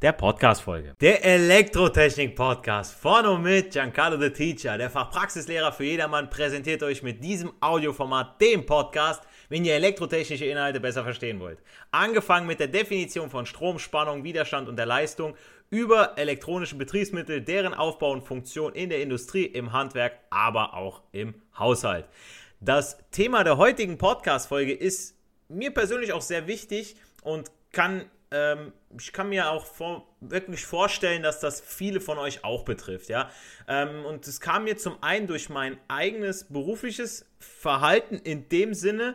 der Podcast-Folge. Der Elektrotechnik-Podcast von und mit Giancarlo the Teacher, der Fachpraxislehrer für jedermann, präsentiert euch mit diesem Audioformat den Podcast, wenn ihr elektrotechnische Inhalte besser verstehen wollt. Angefangen mit der Definition von Strom, Spannung, Widerstand und der Leistung, über elektronische Betriebsmittel, deren Aufbau und Funktion in der Industrie, im Handwerk, aber auch im Haushalt. Das Thema der heutigen Podcast-Folge ist mir persönlich auch sehr wichtig und kann ähm, ich kann mir auch vor, wirklich vorstellen, dass das viele von euch auch betrifft, ja. Ähm, und es kam mir zum einen durch mein eigenes berufliches Verhalten in dem Sinne,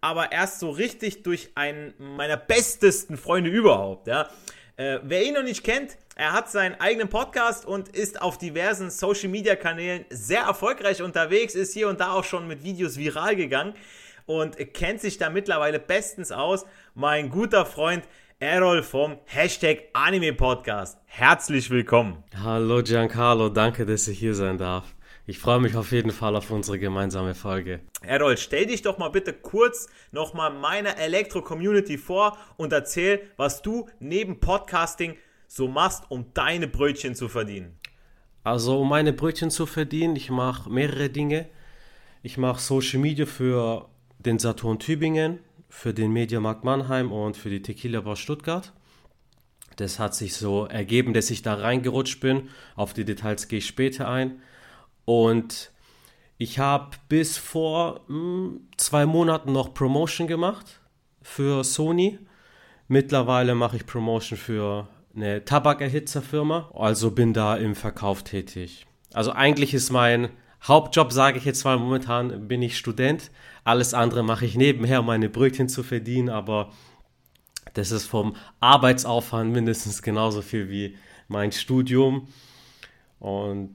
aber erst so richtig durch einen meiner bestesten Freunde überhaupt, ja. Äh, wer ihn noch nicht kennt, er hat seinen eigenen Podcast und ist auf diversen Social Media Kanälen sehr erfolgreich unterwegs, ist hier und da auch schon mit Videos viral gegangen und kennt sich da mittlerweile bestens aus. Mein guter Freund Errol vom Hashtag Anime Podcast. Herzlich willkommen. Hallo Giancarlo, danke, dass ich hier sein darf. Ich freue mich auf jeden Fall auf unsere gemeinsame Folge. Errol, stell dich doch mal bitte kurz nochmal meiner Elektro-Community vor und erzähl, was du neben Podcasting so machst, um deine Brötchen zu verdienen. Also, um meine Brötchen zu verdienen, ich mache mehrere Dinge. Ich mache Social Media für den Saturn Tübingen, für den Mediamarkt Mannheim und für die Tequila Bar Stuttgart. Das hat sich so ergeben, dass ich da reingerutscht bin. Auf die Details gehe ich später ein. Und ich habe bis vor mh, hm, zwei Monaten noch Promotion gemacht für Sony. Mittlerweile mache ich Promotion für eine Tabakerhitzerfirma, also bin da im Verkauf tätig. Also eigentlich ist mein Hauptjob, sage ich jetzt mal, momentan bin ich Student. Alles andere mache ich nebenher, um meine Brötchen zu verdienen, aber das ist vom Arbeitsaufwand mindestens genauso viel wie mein Studium. Und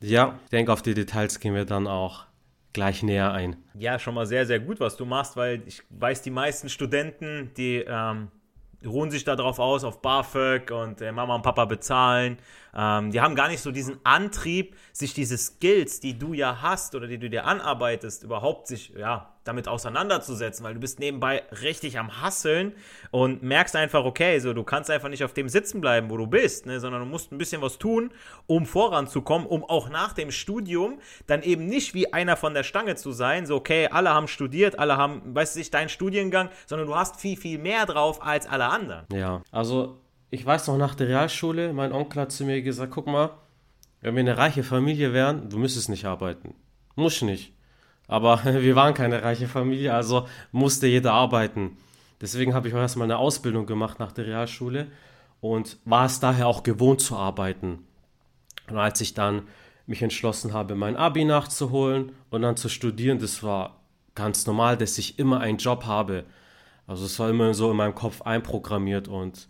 ja, ich denke, auf die Details gehen wir dann auch gleich näher ein. Ja, schon mal sehr, sehr gut, was du machst, weil ich weiß, die meisten Studenten, die ähm, ruhen sich darauf aus, auf BAföG und äh, Mama und Papa bezahlen. Ähm, die haben gar nicht so diesen Antrieb, sich diese Skills, die du ja hast oder die du dir anarbeitest, überhaupt sich, ja, damit auseinanderzusetzen, weil du bist nebenbei richtig am Hasseln und merkst einfach, okay, so du kannst einfach nicht auf dem sitzen bleiben, wo du bist, ne, sondern du musst ein bisschen was tun, um voranzukommen, um auch nach dem Studium dann eben nicht wie einer von der Stange zu sein, so okay, alle haben studiert, alle haben, weißt du, deinen Studiengang, sondern du hast viel, viel mehr drauf als alle anderen. Ja, also ich weiß noch nach der Realschule, mein Onkel hat zu mir gesagt, guck mal, wenn wir eine reiche Familie wären, du müsstest nicht arbeiten. Muss nicht. Aber wir waren keine reiche Familie, also musste jeder arbeiten. Deswegen habe ich auch erstmal eine Ausbildung gemacht nach der Realschule und war es daher auch gewohnt zu arbeiten. Und als ich dann mich entschlossen habe, mein Abi nachzuholen und dann zu studieren, das war ganz normal, dass ich immer einen Job habe. Also es war immer so in meinem Kopf einprogrammiert und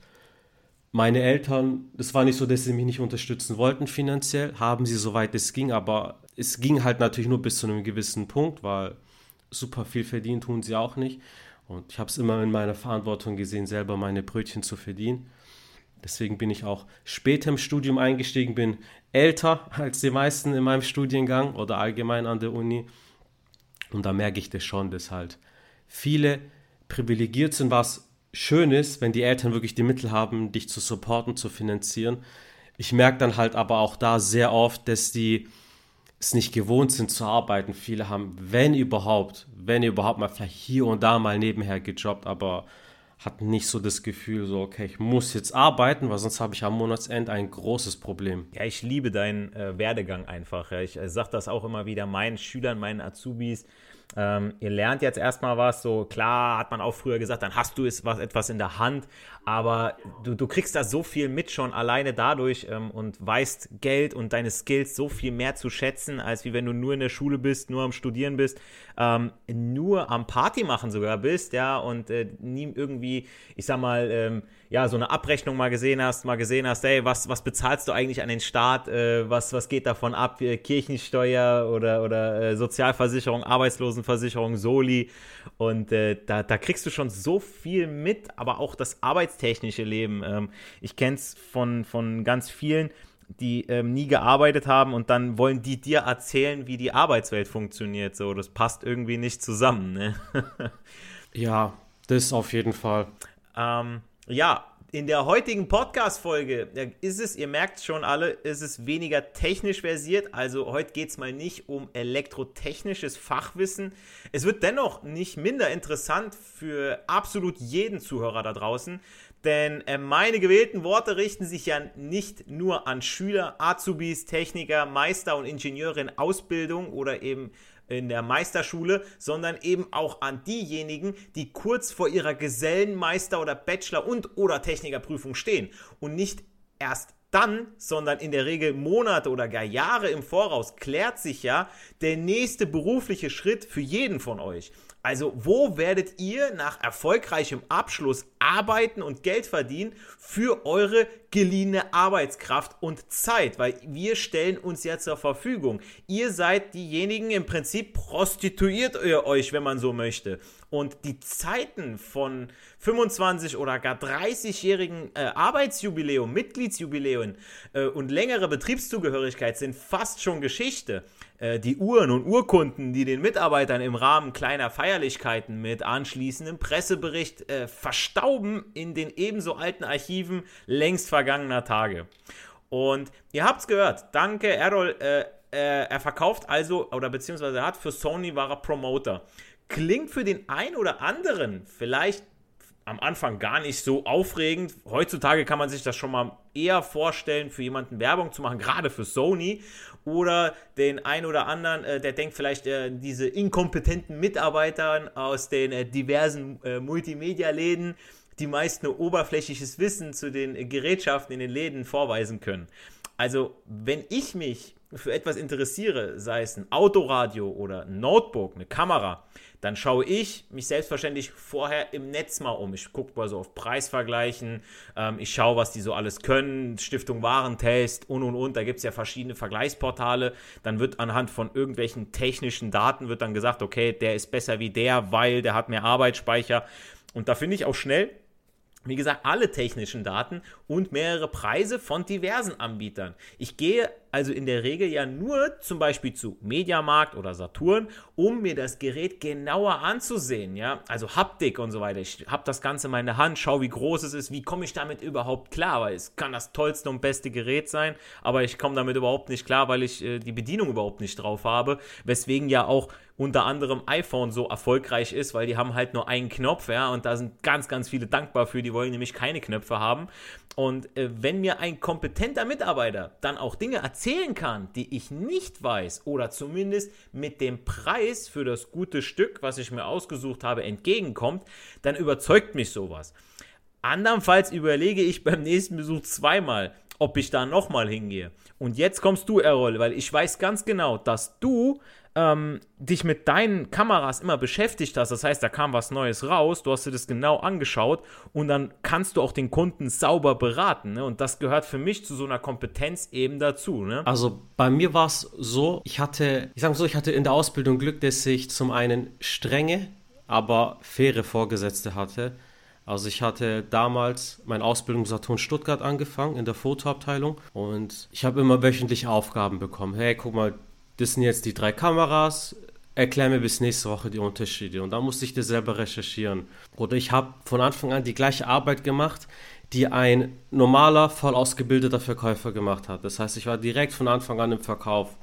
meine Eltern, das war nicht so, dass sie mich nicht unterstützen wollten finanziell, haben sie soweit es ging, aber es ging halt natürlich nur bis zu einem gewissen Punkt, weil super viel verdienen tun sie auch nicht. Und ich habe es immer in meiner Verantwortung gesehen, selber meine Brötchen zu verdienen. Deswegen bin ich auch später im Studium eingestiegen, bin älter als die meisten in meinem Studiengang oder allgemein an der Uni. Und da merke ich das schon, dass halt viele privilegiert sind, was schön ist, wenn die Eltern wirklich die Mittel haben, dich zu supporten, zu finanzieren. Ich merke dann halt aber auch da sehr oft, dass die es nicht gewohnt sind zu arbeiten. Viele haben, wenn überhaupt, wenn überhaupt mal vielleicht hier und da mal nebenher gejobbt, aber hatten nicht so das Gefühl, so, okay, ich muss jetzt arbeiten, weil sonst habe ich am Monatsende ein großes Problem. Ja, ich liebe deinen äh, Werdegang einfach. Ja. Ich äh, sage das auch immer wieder meinen Schülern, meinen Azubis. Ähm, ihr lernt jetzt erstmal was, so klar hat man auch früher gesagt, dann hast du es was, etwas in der Hand, aber du, du kriegst da so viel mit schon alleine dadurch ähm, und weißt Geld und deine Skills so viel mehr zu schätzen, als wie wenn du nur in der Schule bist, nur am Studieren bist, ähm, nur am Party machen sogar bist, ja, und äh, nie irgendwie, ich sag mal, ähm, ja, so eine Abrechnung mal gesehen hast, mal gesehen hast, hey, was, was bezahlst du eigentlich an den Staat, äh, was, was geht davon ab, äh, Kirchensteuer oder, oder äh, Sozialversicherung, Arbeitslosenversicherung, Soli und äh, da, da kriegst du schon so viel mit, aber auch das arbeitstechnische Leben. Ähm, ich kenne es von, von ganz vielen, die ähm, nie gearbeitet haben und dann wollen die dir erzählen, wie die Arbeitswelt funktioniert. So, das passt irgendwie nicht zusammen. Ne? ja, das auf jeden Fall. Ähm, ja, in der heutigen Podcast-Folge ist es, ihr merkt schon alle, ist es weniger technisch versiert. Also heute geht es mal nicht um elektrotechnisches Fachwissen. Es wird dennoch nicht minder interessant für absolut jeden Zuhörer da draußen. Denn äh, meine gewählten Worte richten sich ja nicht nur an Schüler, Azubis, Techniker, Meister und Ingenieure in Ausbildung oder eben in der Meisterschule, sondern eben auch an diejenigen, die kurz vor ihrer Gesellenmeister- oder Bachelor- und oder Technikerprüfung stehen und nicht erst dann, sondern in der Regel Monate oder gar Jahre im Voraus klärt sich ja der nächste berufliche Schritt für jeden von euch. Also wo werdet ihr nach erfolgreichem Abschluss arbeiten und Geld verdienen für eure geliehene Arbeitskraft und Zeit? Weil wir stellen uns ja zur Verfügung. Ihr seid diejenigen, im Prinzip prostituiert ihr euch, wenn man so möchte. Und die Zeiten von 25 oder gar 30-jährigen äh, Arbeitsjubiläum, Mitgliedsjubiläum äh, und längere Betriebszugehörigkeit sind fast schon Geschichte. Äh, die Uhren und Urkunden, die den Mitarbeitern im Rahmen kleiner Feierlichkeiten mit anschließendem Pressebericht äh, verstauben in den ebenso alten Archiven längst vergangener Tage. Und ihr habt's gehört, danke Errol, äh, äh, er verkauft also, oder beziehungsweise er hat für Sony war er Promoter. Klingt für den einen oder anderen vielleicht am Anfang gar nicht so aufregend. Heutzutage kann man sich das schon mal eher vorstellen, für jemanden Werbung zu machen, gerade für Sony. Oder den einen oder anderen, äh, der denkt vielleicht, äh, diese inkompetenten Mitarbeiter aus den äh, diversen äh, Multimedia-Läden, die meist nur oberflächliches Wissen zu den Gerätschaften in den Läden vorweisen können. Also, wenn ich mich für etwas interessiere, sei es ein Autoradio oder ein Notebook, eine Kamera, dann schaue ich mich selbstverständlich vorher im Netz mal um. Ich gucke mal so auf Preisvergleichen, ähm, ich schaue, was die so alles können, Stiftung Warentest und und und. Da gibt es ja verschiedene Vergleichsportale. Dann wird anhand von irgendwelchen technischen Daten wird dann gesagt, okay, der ist besser wie der, weil der hat mehr Arbeitsspeicher. Und da finde ich auch schnell, wie gesagt, alle technischen Daten und mehrere Preise von diversen Anbietern. Ich gehe also in der Regel ja nur zum Beispiel zu Mediamarkt oder Saturn, um mir das Gerät genauer anzusehen, ja, also Haptik und so weiter. Ich habe das Ganze in meiner Hand, schaue, wie groß es ist, wie komme ich damit überhaupt klar, weil es kann das tollste und beste Gerät sein, aber ich komme damit überhaupt nicht klar, weil ich äh, die Bedienung überhaupt nicht drauf habe, weswegen ja auch unter anderem iPhone so erfolgreich ist, weil die haben halt nur einen Knopf, ja, und da sind ganz, ganz viele dankbar für, die wollen nämlich keine Knöpfe haben. Und äh, wenn mir ein kompetenter Mitarbeiter dann auch Dinge erzählen kann, die ich nicht weiß oder zumindest mit dem Preis für das gute Stück, was ich mir ausgesucht habe, entgegenkommt, dann überzeugt mich sowas. Andernfalls überlege ich beim nächsten Besuch zweimal, ob ich da nochmal hingehe. Und jetzt kommst du, Errol, weil ich weiß ganz genau, dass du ähm, dich mit deinen Kameras immer beschäftigt hast, das heißt, da kam was Neues raus, du hast dir das genau angeschaut und dann kannst du auch den Kunden sauber beraten. Ne? Und das gehört für mich zu so einer Kompetenz eben dazu. Ne? Also bei mir war es so, ich hatte, ich sage so, ich hatte in der Ausbildung Glück, dass ich zum einen strenge, aber faire Vorgesetzte hatte. Also ich hatte damals mein Ausbildungssaturn Stuttgart angefangen in der Fotoabteilung und ich habe immer wöchentlich Aufgaben bekommen. Hey, guck mal, das sind jetzt die drei Kameras, erklär mir bis nächste Woche die Unterschiede. Und da musste ich das selber recherchieren. Oder ich habe von Anfang an die gleiche Arbeit gemacht, die ein normaler, voll ausgebildeter Verkäufer gemacht hat. Das heißt, ich war direkt von Anfang an im Verkauf.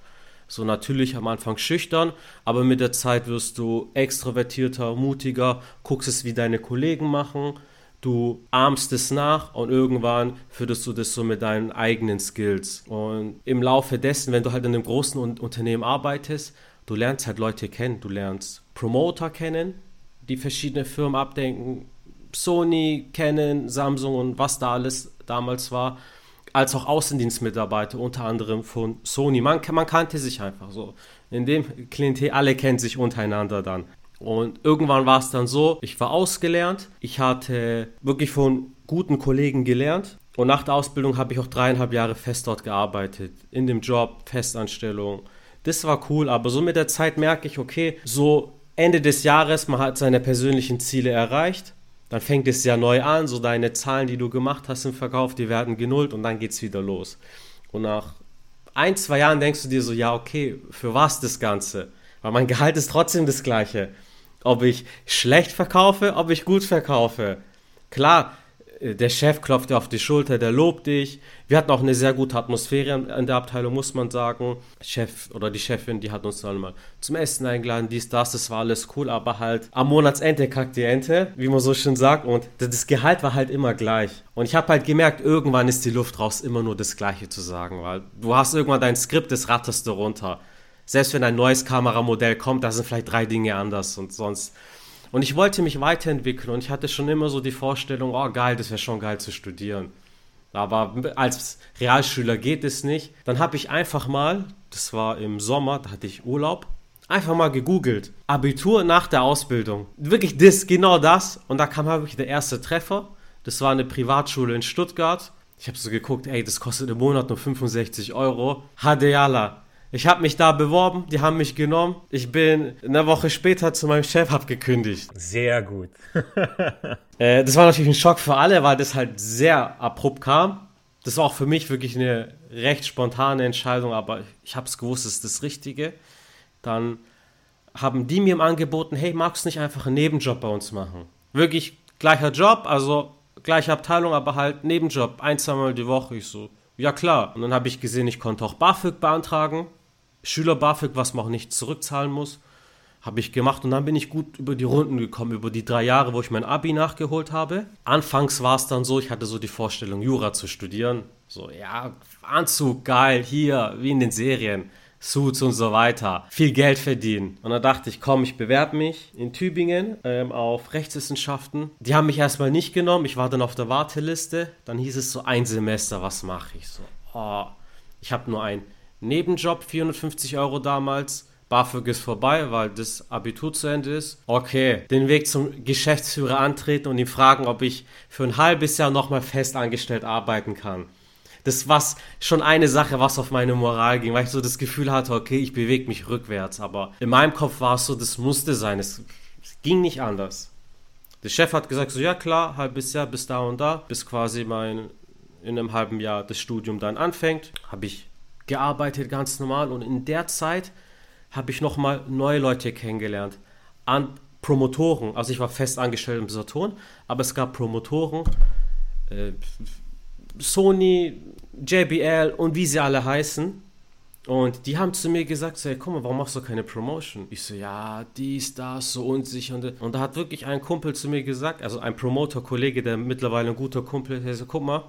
So natürlich am Anfang schüchtern, aber mit der Zeit wirst du extrovertierter, mutiger, guckst es, wie deine Kollegen machen, du ahmst es nach und irgendwann führst du das so mit deinen eigenen Skills. Und im Laufe dessen, wenn du halt in einem großen Unternehmen arbeitest, du lernst halt Leute kennen, du lernst Promoter kennen, die verschiedene Firmen abdenken, Sony kennen, Samsung und was da alles damals war, als auch Außendienstmitarbeiter, unter anderem von Sony. Man, man kannte sich einfach so. In dem Klientel, alle kennen sich untereinander dann. Und irgendwann war es dann so, ich war ausgelernt, ich hatte wirklich von guten Kollegen gelernt und nach der Ausbildung habe ich auch dreieinhalb Jahre fest dort gearbeitet, in dem Job, Festanstellung. Das war cool, aber so mit der Zeit merke ich, okay, so Ende des Jahres, man hat seine persönlichen Ziele erreicht dann fängt es ja neu an, so deine Zahlen, die du gemacht hast im Verkauf, die werden genullt und dann geht es wieder los. Und nach ein, zwei Jahren denkst du dir so, ja, okay, für was das Ganze? Weil mein Gehalt ist trotzdem das gleiche. Ob ich schlecht verkaufe, ob ich gut verkaufe. Klar, der Chef klopft dir auf die Schulter, der lobt dich. Wir hatten auch eine sehr gute Atmosphäre in der Abteilung, muss man sagen. Chef oder die Chefin, die hat uns dann mal zum Essen eingeladen, dies, das, das war alles cool, aber halt am Monatsende kackt die Ente, wie man so schön sagt. Und das Gehalt war halt immer gleich. Und ich habe halt gemerkt, irgendwann ist die Luft raus, immer nur das Gleiche zu sagen, weil du hast irgendwann dein Skript, das ratterst du runter. Selbst wenn ein neues Kameramodell kommt, da sind vielleicht drei Dinge anders und sonst und ich wollte mich weiterentwickeln und ich hatte schon immer so die Vorstellung, oh geil, das wäre schon geil zu studieren. Aber als Realschüler geht es nicht. Dann habe ich einfach mal, das war im Sommer, da hatte ich Urlaub, einfach mal gegoogelt. Abitur nach der Ausbildung. Wirklich das, genau das. Und da kam wirklich der erste Treffer. Das war eine Privatschule in Stuttgart. Ich habe so geguckt, ey, das kostet im Monat nur 65 Euro. Hadeala. Ich habe mich da beworben, die haben mich genommen. Ich bin eine Woche später zu meinem Chef abgekündigt. Sehr gut. äh, das war natürlich ein Schock für alle, weil das halt sehr abrupt kam. Das war auch für mich wirklich eine recht spontane Entscheidung, aber ich habe es gewusst, es ist das Richtige. Dann haben die mir angeboten, hey, magst du nicht einfach einen Nebenjob bei uns machen? Wirklich gleicher Job, also gleiche Abteilung, aber halt Nebenjob, ein, zweimal die Woche. Ich so, ja klar. Und dann habe ich gesehen, ich konnte auch BAföG beantragen. Schüler BAföG, was man auch nicht zurückzahlen muss. Habe ich gemacht und dann bin ich gut über die Runden gekommen, über die drei Jahre, wo ich mein Abi nachgeholt habe. Anfangs war es dann so, ich hatte so die Vorstellung, Jura zu studieren. So, ja, Anzug, geil, hier, wie in den Serien. Suits und so weiter. Viel Geld verdienen. Und dann dachte ich, komm, ich bewerbe mich in Tübingen ähm, auf Rechtswissenschaften. Die haben mich erstmal nicht genommen. Ich war dann auf der Warteliste. Dann hieß es so ein Semester, was mache ich so? Oh, ich habe nur einen Nebenjob, 450 Euro damals. BAföG ist vorbei, weil das Abitur zu Ende ist. Okay, den Weg zum Geschäftsführer antreten und ihn fragen, ob ich für ein halbes Jahr nochmal fest angestellt arbeiten kann das war schon eine Sache, was auf meine Moral ging, weil ich so das Gefühl hatte, okay, ich bewege mich rückwärts. Aber in meinem Kopf war es so, das musste sein. Es, ging nicht anders. Der Chef hat gesagt, so ja klar, halbes Jahr bis da und da, bis quasi mein in einem halben Jahr das Studium dann anfängt, habe ich gearbeitet ganz normal und in der Zeit habe ich nochmal neue Leute kennengelernt. An Promotoren, also ich war fest angestellt im Saturn, aber es gab Promotoren, äh, Sony, JBL und wie sie alle heißen. Und die haben zu mir gesagt, so, hey, guck mal, warum machst du keine Promotion? Ich so, ja, dies, das, so unsicher. Und, und da hat wirklich ein Kumpel zu mir gesagt, also ein Promoter-Kollege, der mittlerweile ein guter Kumpel ist, so, guck mal,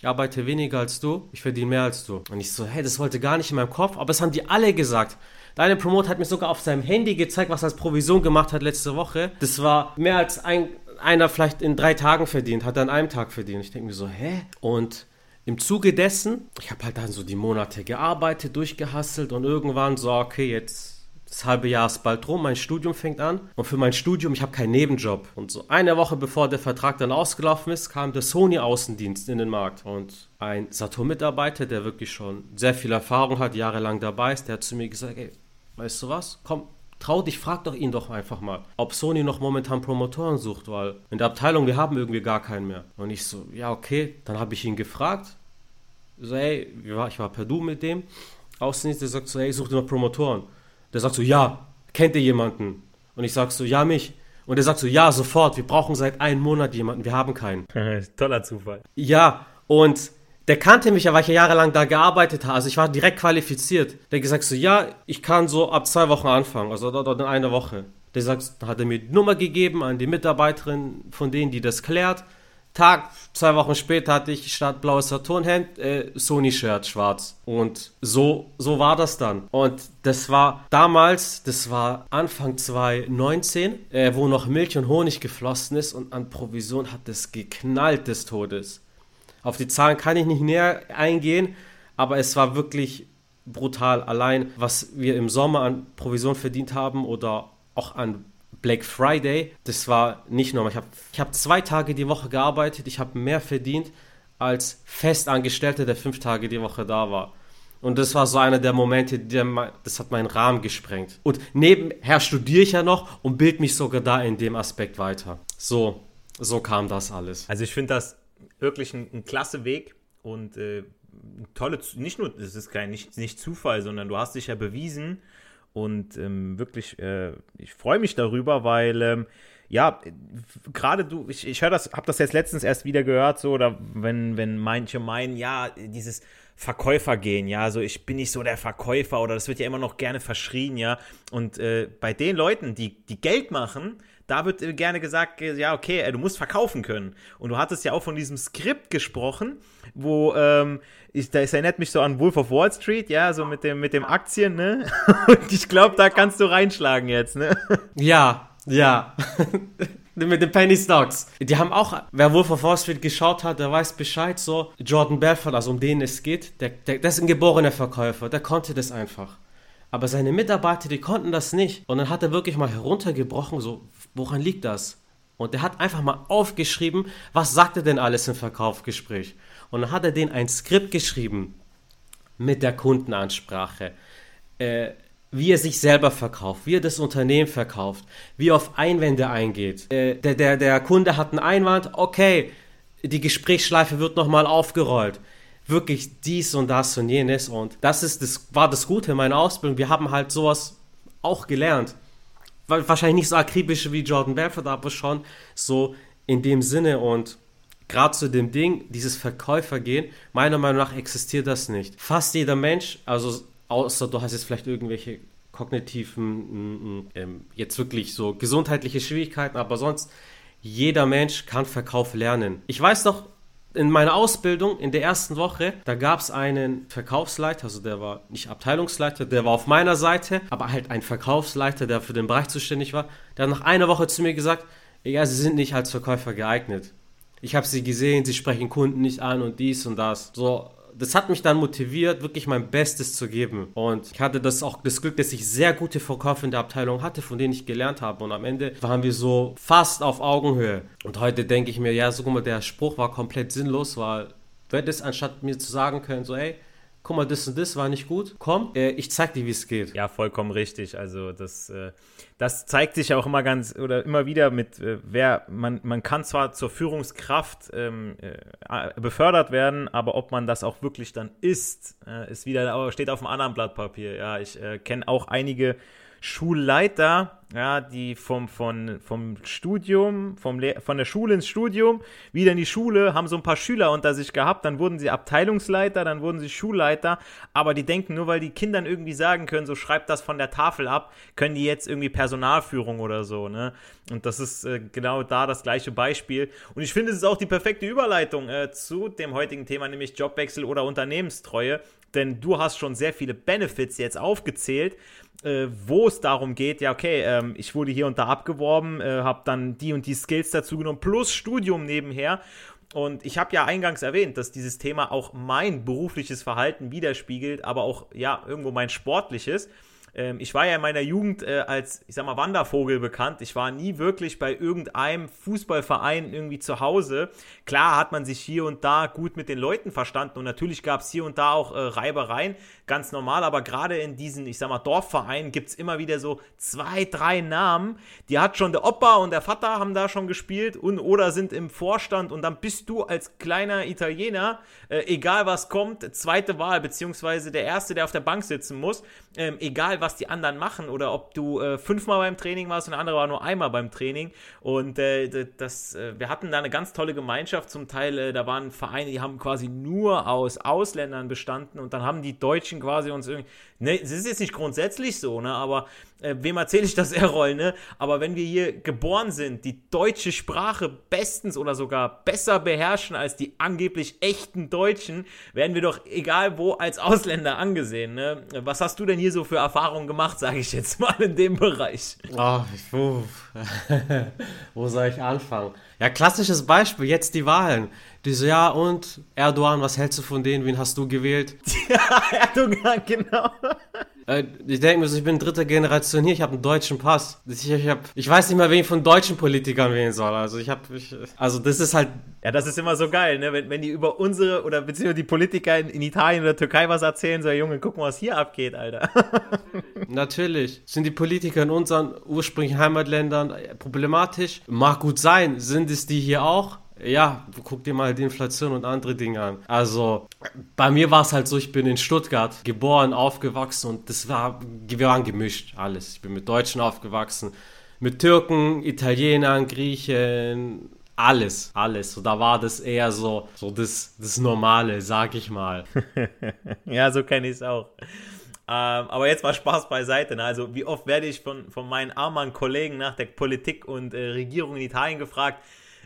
ich arbeite weniger als du, ich verdiene mehr als du. Und ich so, hey, das wollte gar nicht in meinem Kopf, aber es haben die alle gesagt. Deine Promoter hat mir sogar auf seinem Handy gezeigt, was er als Provision gemacht hat letzte Woche. Das war mehr als ein, einer vielleicht in drei Tagen verdient, hat er an einem Tag verdient. Ich denke mir so, hä? Und im Zuge dessen, ich habe halt dann so die Monate gearbeitet, durchgehasselt und irgendwann so, okay, jetzt das halbe Jahr ist bald rum, mein Studium fängt an und für mein Studium, ich habe keinen Nebenjob. Und so eine Woche bevor der Vertrag dann ausgelaufen ist, kam der Sony-Außendienst in den Markt und ein Saturn-Mitarbeiter, der wirklich schon sehr viel Erfahrung hat, jahrelang dabei ist, der hat zu mir gesagt, ey, weißt du was, komm, trau dich, frag doch ihn doch einfach mal, ob Sony noch momentan Promotoren sucht, weil in der Abteilung, wir haben irgendwie gar keinen mehr. Und ich so, ja, okay, dann habe ich ihn gefragt. So, ey, ich war per Du mit dem. Außendienst, der sagt so, ey, ich suche noch Promotoren. Der sagt so, ja, kennt ihr jemanden? Und ich sag so, ja, mich. Und er sagt so, ja, sofort, wir brauchen seit einem Monat jemanden, wir haben keinen. Toller Zufall. Ja, und der kannte mich ja, weil ich ja jahrelang da gearbeitet habe. Also ich war direkt qualifiziert. Der hat gesagt so, ja, ich kann so ab zwei Wochen anfangen, also dort in einer Woche. Der sagt, hat er mir die Nummer gegeben an die Mitarbeiterin von denen, die das klärt. Tag, zwei Wochen später hatte ich statt blaues Saturnhemd äh, Sony-Shirt schwarz. Und so, so war das dann. Und das war damals, das war Anfang 2019, äh, wo noch Milch und Honig geflossen ist und an Provision hat es geknallt des Todes. Auf die Zahlen kann ich nicht näher eingehen, aber es war wirklich brutal. Allein, was wir im Sommer an Provision verdient haben oder auch an Black Friday, das war nicht normal. Ich habe ich hab zwei Tage die Woche gearbeitet, ich habe mehr verdient als Festangestellter, der fünf Tage die Woche da war. Und das war so einer der Momente, der, das hat meinen Rahmen gesprengt. Und nebenher studiere ich ja noch und bild mich sogar da in dem Aspekt weiter. So, so kam das alles. Also ich finde das wirklich ein, ein, klasse Weg und äh, tolle, nicht nur, es ist kein nicht, nicht Zufall, sondern du hast dich ja bewiesen und ähm, wirklich, äh, ich freue mich darüber, weil ähm, ja, gerade du, ich, ich höre das, habe das jetzt letztens erst wieder gehört, so, oder wenn, wenn manche meinen, ja, dieses Verkäufer gehen, ja, also ich bin nicht so der Verkäufer oder das wird ja immer noch gerne verschrien, ja. Und äh, bei den Leuten, die, die Geld machen, da wird äh, gerne gesagt, äh, ja, okay, äh, du musst verkaufen können. Und du hattest ja auch von diesem Skript gesprochen, wo, ähm, ich, das erinnert mich so an Wolf of Wall Street, ja, so mit dem, mit dem Aktien, ne? Und ich glaube, da kannst du reinschlagen jetzt, ne? Ja, ja. mit den Penny Stocks. Die haben auch, wer Wolf of Wall Street geschaut hat, der weiß Bescheid, so Jordan Belfort, also um den es geht, der, der, der ist ein geborener Verkäufer, der konnte das einfach. Aber seine Mitarbeiter, die konnten das nicht. Und dann hat er wirklich mal heruntergebrochen, so, woran liegt das? Und er hat einfach mal aufgeschrieben, was sagt er denn alles im Verkaufsgespräch? Und dann hat er den ein Skript geschrieben mit der Kundenansprache. Äh, wie er sich selber verkauft, wie er das Unternehmen verkauft, wie er auf Einwände eingeht. Äh, der, der, der Kunde hat einen Einwand, okay, die Gesprächsschleife wird nochmal aufgerollt. Wirklich dies und das und jenes. Und das ist das war das Gute in meiner Ausbildung. Wir haben halt sowas auch gelernt. Wahrscheinlich nicht so akribisch wie Jordan Belfort, aber schon so in dem Sinne. Und gerade zu dem Ding, dieses Verkäufergehen, meiner Meinung nach existiert das nicht. Fast jeder Mensch, also außer du hast jetzt vielleicht irgendwelche kognitiven, ähm, jetzt wirklich so gesundheitliche Schwierigkeiten, aber sonst jeder Mensch kann Verkauf lernen. Ich weiß noch, in meiner Ausbildung in der ersten Woche, da gab es einen Verkaufsleiter, also der war nicht Abteilungsleiter, der war auf meiner Seite, aber halt ein Verkaufsleiter, der für den Bereich zuständig war. Der hat nach einer Woche zu mir gesagt, ja, Sie sind nicht als Verkäufer geeignet. Ich habe Sie gesehen, Sie sprechen Kunden nicht an und dies und das. So, das hat mich dann motiviert, wirklich mein Bestes zu geben. Und ich hatte das auch das Glück, dass ich sehr gute Verkäufe in der Abteilung hatte, von denen ich gelernt habe. Und am Ende waren wir so fast auf Augenhöhe. Und heute denke ich mir, ja, so guck mal, der Spruch war komplett sinnlos, weil du hättest anstatt mir zu sagen können, so, ey, guck mal, das und das war nicht gut. Komm, äh, ich zeig dir, wie es geht. Ja, vollkommen richtig. Also das, äh, das zeigt sich auch immer ganz oder immer wieder mit, äh, wer man, man kann zwar zur Führungskraft ähm, äh, befördert werden, aber ob man das auch wirklich dann ist, äh, ist wieder steht auf einem anderen Blatt Papier. Ja, ich äh, kenne auch einige Schulleiter, ja, die vom, vom, vom Studium, vom von der Schule ins Studium, wieder in die Schule, haben so ein paar Schüler unter sich gehabt, dann wurden sie Abteilungsleiter, dann wurden sie Schulleiter, aber die denken, nur weil die Kindern irgendwie sagen können, so schreibt das von der Tafel ab, können die jetzt irgendwie Personalführung oder so, ne? Und das ist äh, genau da das gleiche Beispiel. Und ich finde, es ist auch die perfekte Überleitung äh, zu dem heutigen Thema, nämlich Jobwechsel oder Unternehmenstreue, denn du hast schon sehr viele Benefits jetzt aufgezählt äh, wo es darum geht, ja, okay, ähm, ich wurde hier und da abgeworben, äh, habe dann die und die Skills dazu genommen, plus Studium nebenher. Und ich habe ja eingangs erwähnt, dass dieses Thema auch mein berufliches Verhalten widerspiegelt, aber auch ja irgendwo mein sportliches. Ähm, ich war ja in meiner Jugend äh, als, ich sag mal, Wandervogel bekannt. Ich war nie wirklich bei irgendeinem Fußballverein irgendwie zu Hause. Klar hat man sich hier und da gut mit den Leuten verstanden und natürlich gab es hier und da auch äh, Reibereien, ganz normal, aber gerade in diesen, ich sag mal, Dorfvereinen gibt es immer wieder so zwei, drei Namen. Die hat schon der Opa und der Vater haben da schon gespielt und oder sind im Vorstand und dann bist du als kleiner Italiener, äh, egal was kommt, zweite Wahl, beziehungsweise der Erste, der auf der Bank sitzen muss, ähm, egal was die anderen machen oder ob du äh, fünfmal beim Training warst und der andere war nur einmal beim Training. Und äh, das, äh, wir hatten da eine ganz tolle Gemeinschaft. Zum Teil, äh, da waren Vereine, die haben quasi nur aus Ausländern bestanden und dann haben die Deutschen quasi uns irgendwie. Ne, es ist jetzt nicht grundsätzlich so, ne, aber äh, wem erzähle ich das, Errol, ne? Aber wenn wir hier geboren sind, die deutsche Sprache bestens oder sogar besser beherrschen als die angeblich echten Deutschen, werden wir doch egal wo als Ausländer angesehen, ne? Was hast du denn hier so für Erfahrungen gemacht, sage ich jetzt mal in dem Bereich? Oh, wo, wo soll ich anfangen? Ja, klassisches Beispiel, jetzt die Wahlen. Die so, ja, und Erdogan, was hältst du von denen? Wen hast du gewählt? ja, Erdogan, genau. Äh, ich denke mir so, ich bin dritte Generation hier, ich habe einen deutschen Pass. Ich, ich, hab, ich weiß nicht mal, wen ich von deutschen Politikern wählen soll. Also ich habe, also das ist halt. Ja, das ist immer so geil, ne? Wenn, wenn die über unsere oder beziehungsweise die Politiker in, in Italien oder Türkei was erzählen, so, Junge, guck mal, was hier abgeht, Alter. Natürlich. Sind die Politiker in unseren ursprünglichen Heimatländern problematisch? Mag gut sein. Sind es die hier auch? Ja, guck dir mal die Inflation und andere Dinge an. Also, bei mir war es halt so, ich bin in Stuttgart geboren, aufgewachsen und das war, wir waren gemischt, alles. Ich bin mit Deutschen aufgewachsen, mit Türken, Italienern, Griechen, alles, alles. So, da war das eher so, so das, das Normale, sag ich mal. ja, so kenne ich es auch. Ähm, aber jetzt mal Spaß beiseite. Ne? Also, wie oft werde ich von, von meinen armen Kollegen nach der Politik und äh, Regierung in Italien gefragt,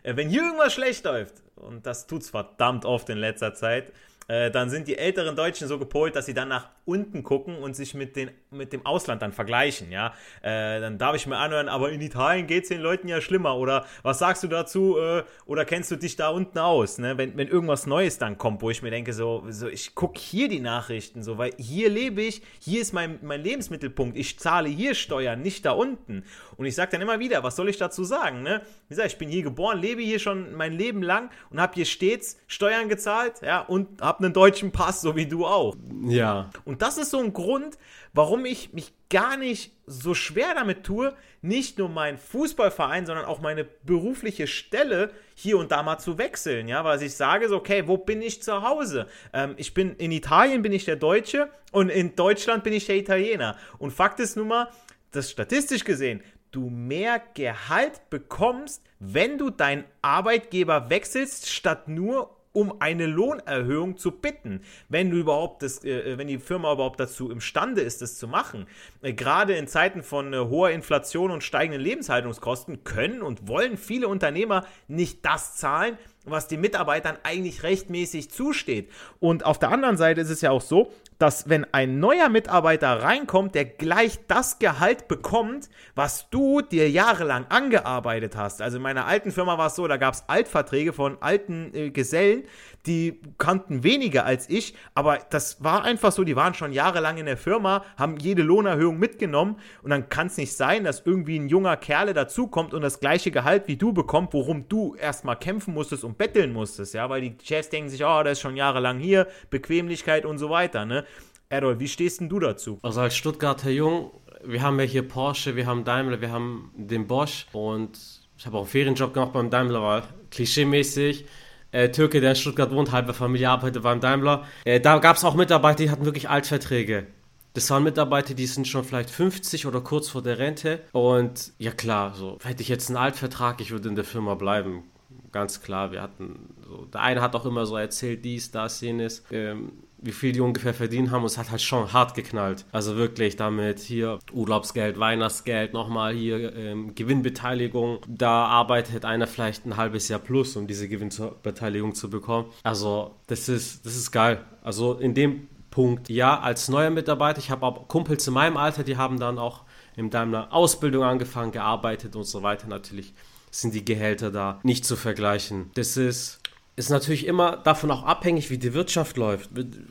wenn hier irgendwas schlecht läuft, und das tut's verdammt oft in letzter Zeit, äh, dann sind die älteren Deutschen so gepolt, dass sie dann nach unten gucken und sich mit, den, mit dem Ausland dann vergleichen, ja. Äh, dann darf ich mir anhören, aber in Italien geht es den Leuten ja schlimmer. Oder was sagst du dazu? Äh, oder kennst du dich da unten aus? Ne? Wenn, wenn irgendwas Neues dann kommt, wo ich mir denke, so, so ich gucke hier die Nachrichten, so, weil hier lebe ich, hier ist mein, mein Lebensmittelpunkt, ich zahle hier Steuern, nicht da unten. Und ich sage dann immer wieder, was soll ich dazu sagen? Ne? Wie gesagt, ich bin hier geboren, lebe hier schon mein Leben lang und habe hier stets Steuern gezahlt, ja, und habe einen deutschen Pass, so wie du auch. Ja. Und das ist so ein Grund, warum ich mich gar nicht so schwer damit tue, nicht nur meinen Fußballverein, sondern auch meine berufliche Stelle hier und da mal zu wechseln, ja, weil ich sage so, okay, wo bin ich zu Hause? Ähm, ich bin in Italien bin ich der Deutsche und in Deutschland bin ich der Italiener. Und Fakt ist nun mal, dass statistisch gesehen du mehr Gehalt bekommst, wenn du deinen Arbeitgeber wechselst, statt nur um eine Lohnerhöhung zu bitten, wenn du überhaupt das, äh, wenn die Firma überhaupt dazu imstande ist, das zu machen. Äh, gerade in Zeiten von äh, hoher Inflation und steigenden Lebenshaltungskosten können und wollen viele Unternehmer nicht das zahlen, was den Mitarbeitern eigentlich rechtmäßig zusteht. Und auf der anderen Seite ist es ja auch so, dass wenn ein neuer Mitarbeiter reinkommt, der gleich das Gehalt bekommt, was du dir jahrelang angearbeitet hast. Also in meiner alten Firma war es so, da gab es Altverträge von alten äh, Gesellen, die kannten weniger als ich, aber das war einfach so, die waren schon jahrelang in der Firma, haben jede Lohnerhöhung mitgenommen und dann kann es nicht sein, dass irgendwie ein junger Kerle dazukommt und das gleiche Gehalt wie du bekommt, worum du erstmal kämpfen musstest und betteln musstest, ja, weil die Chefs denken sich, oh, der ist schon jahrelang hier, Bequemlichkeit und so weiter, ne? Errol, wie stehst denn du dazu? Also als Stuttgarter Jung, wir haben ja hier Porsche, wir haben Daimler, wir haben den Bosch und ich habe auch einen Ferienjob gemacht beim Daimler, war klischeemäßig. Äh, Türke, der in Stuttgart wohnt, halbe Familie arbeitet beim Daimler. Äh, da gab es auch Mitarbeiter, die hatten wirklich Altverträge. Das waren Mitarbeiter, die sind schon vielleicht 50 oder kurz vor der Rente. Und ja klar, so hätte ich jetzt einen Altvertrag, ich würde in der Firma bleiben. Ganz klar, wir hatten so, der eine hat auch immer so erzählt, dies, das, jenes. Ähm, wie viel die ungefähr verdient haben. Und es hat halt schon hart geknallt. Also wirklich damit hier Urlaubsgeld, Weihnachtsgeld, nochmal hier ähm, Gewinnbeteiligung. Da arbeitet einer vielleicht ein halbes Jahr plus, um diese Gewinnbeteiligung zu bekommen. Also das ist, das ist geil. Also in dem Punkt, ja, als neuer Mitarbeiter, ich habe auch Kumpels in meinem Alter, die haben dann auch in Daimler Ausbildung angefangen, gearbeitet und so weiter. Natürlich sind die Gehälter da nicht zu vergleichen. Das ist ist natürlich immer davon auch abhängig, wie die Wirtschaft läuft.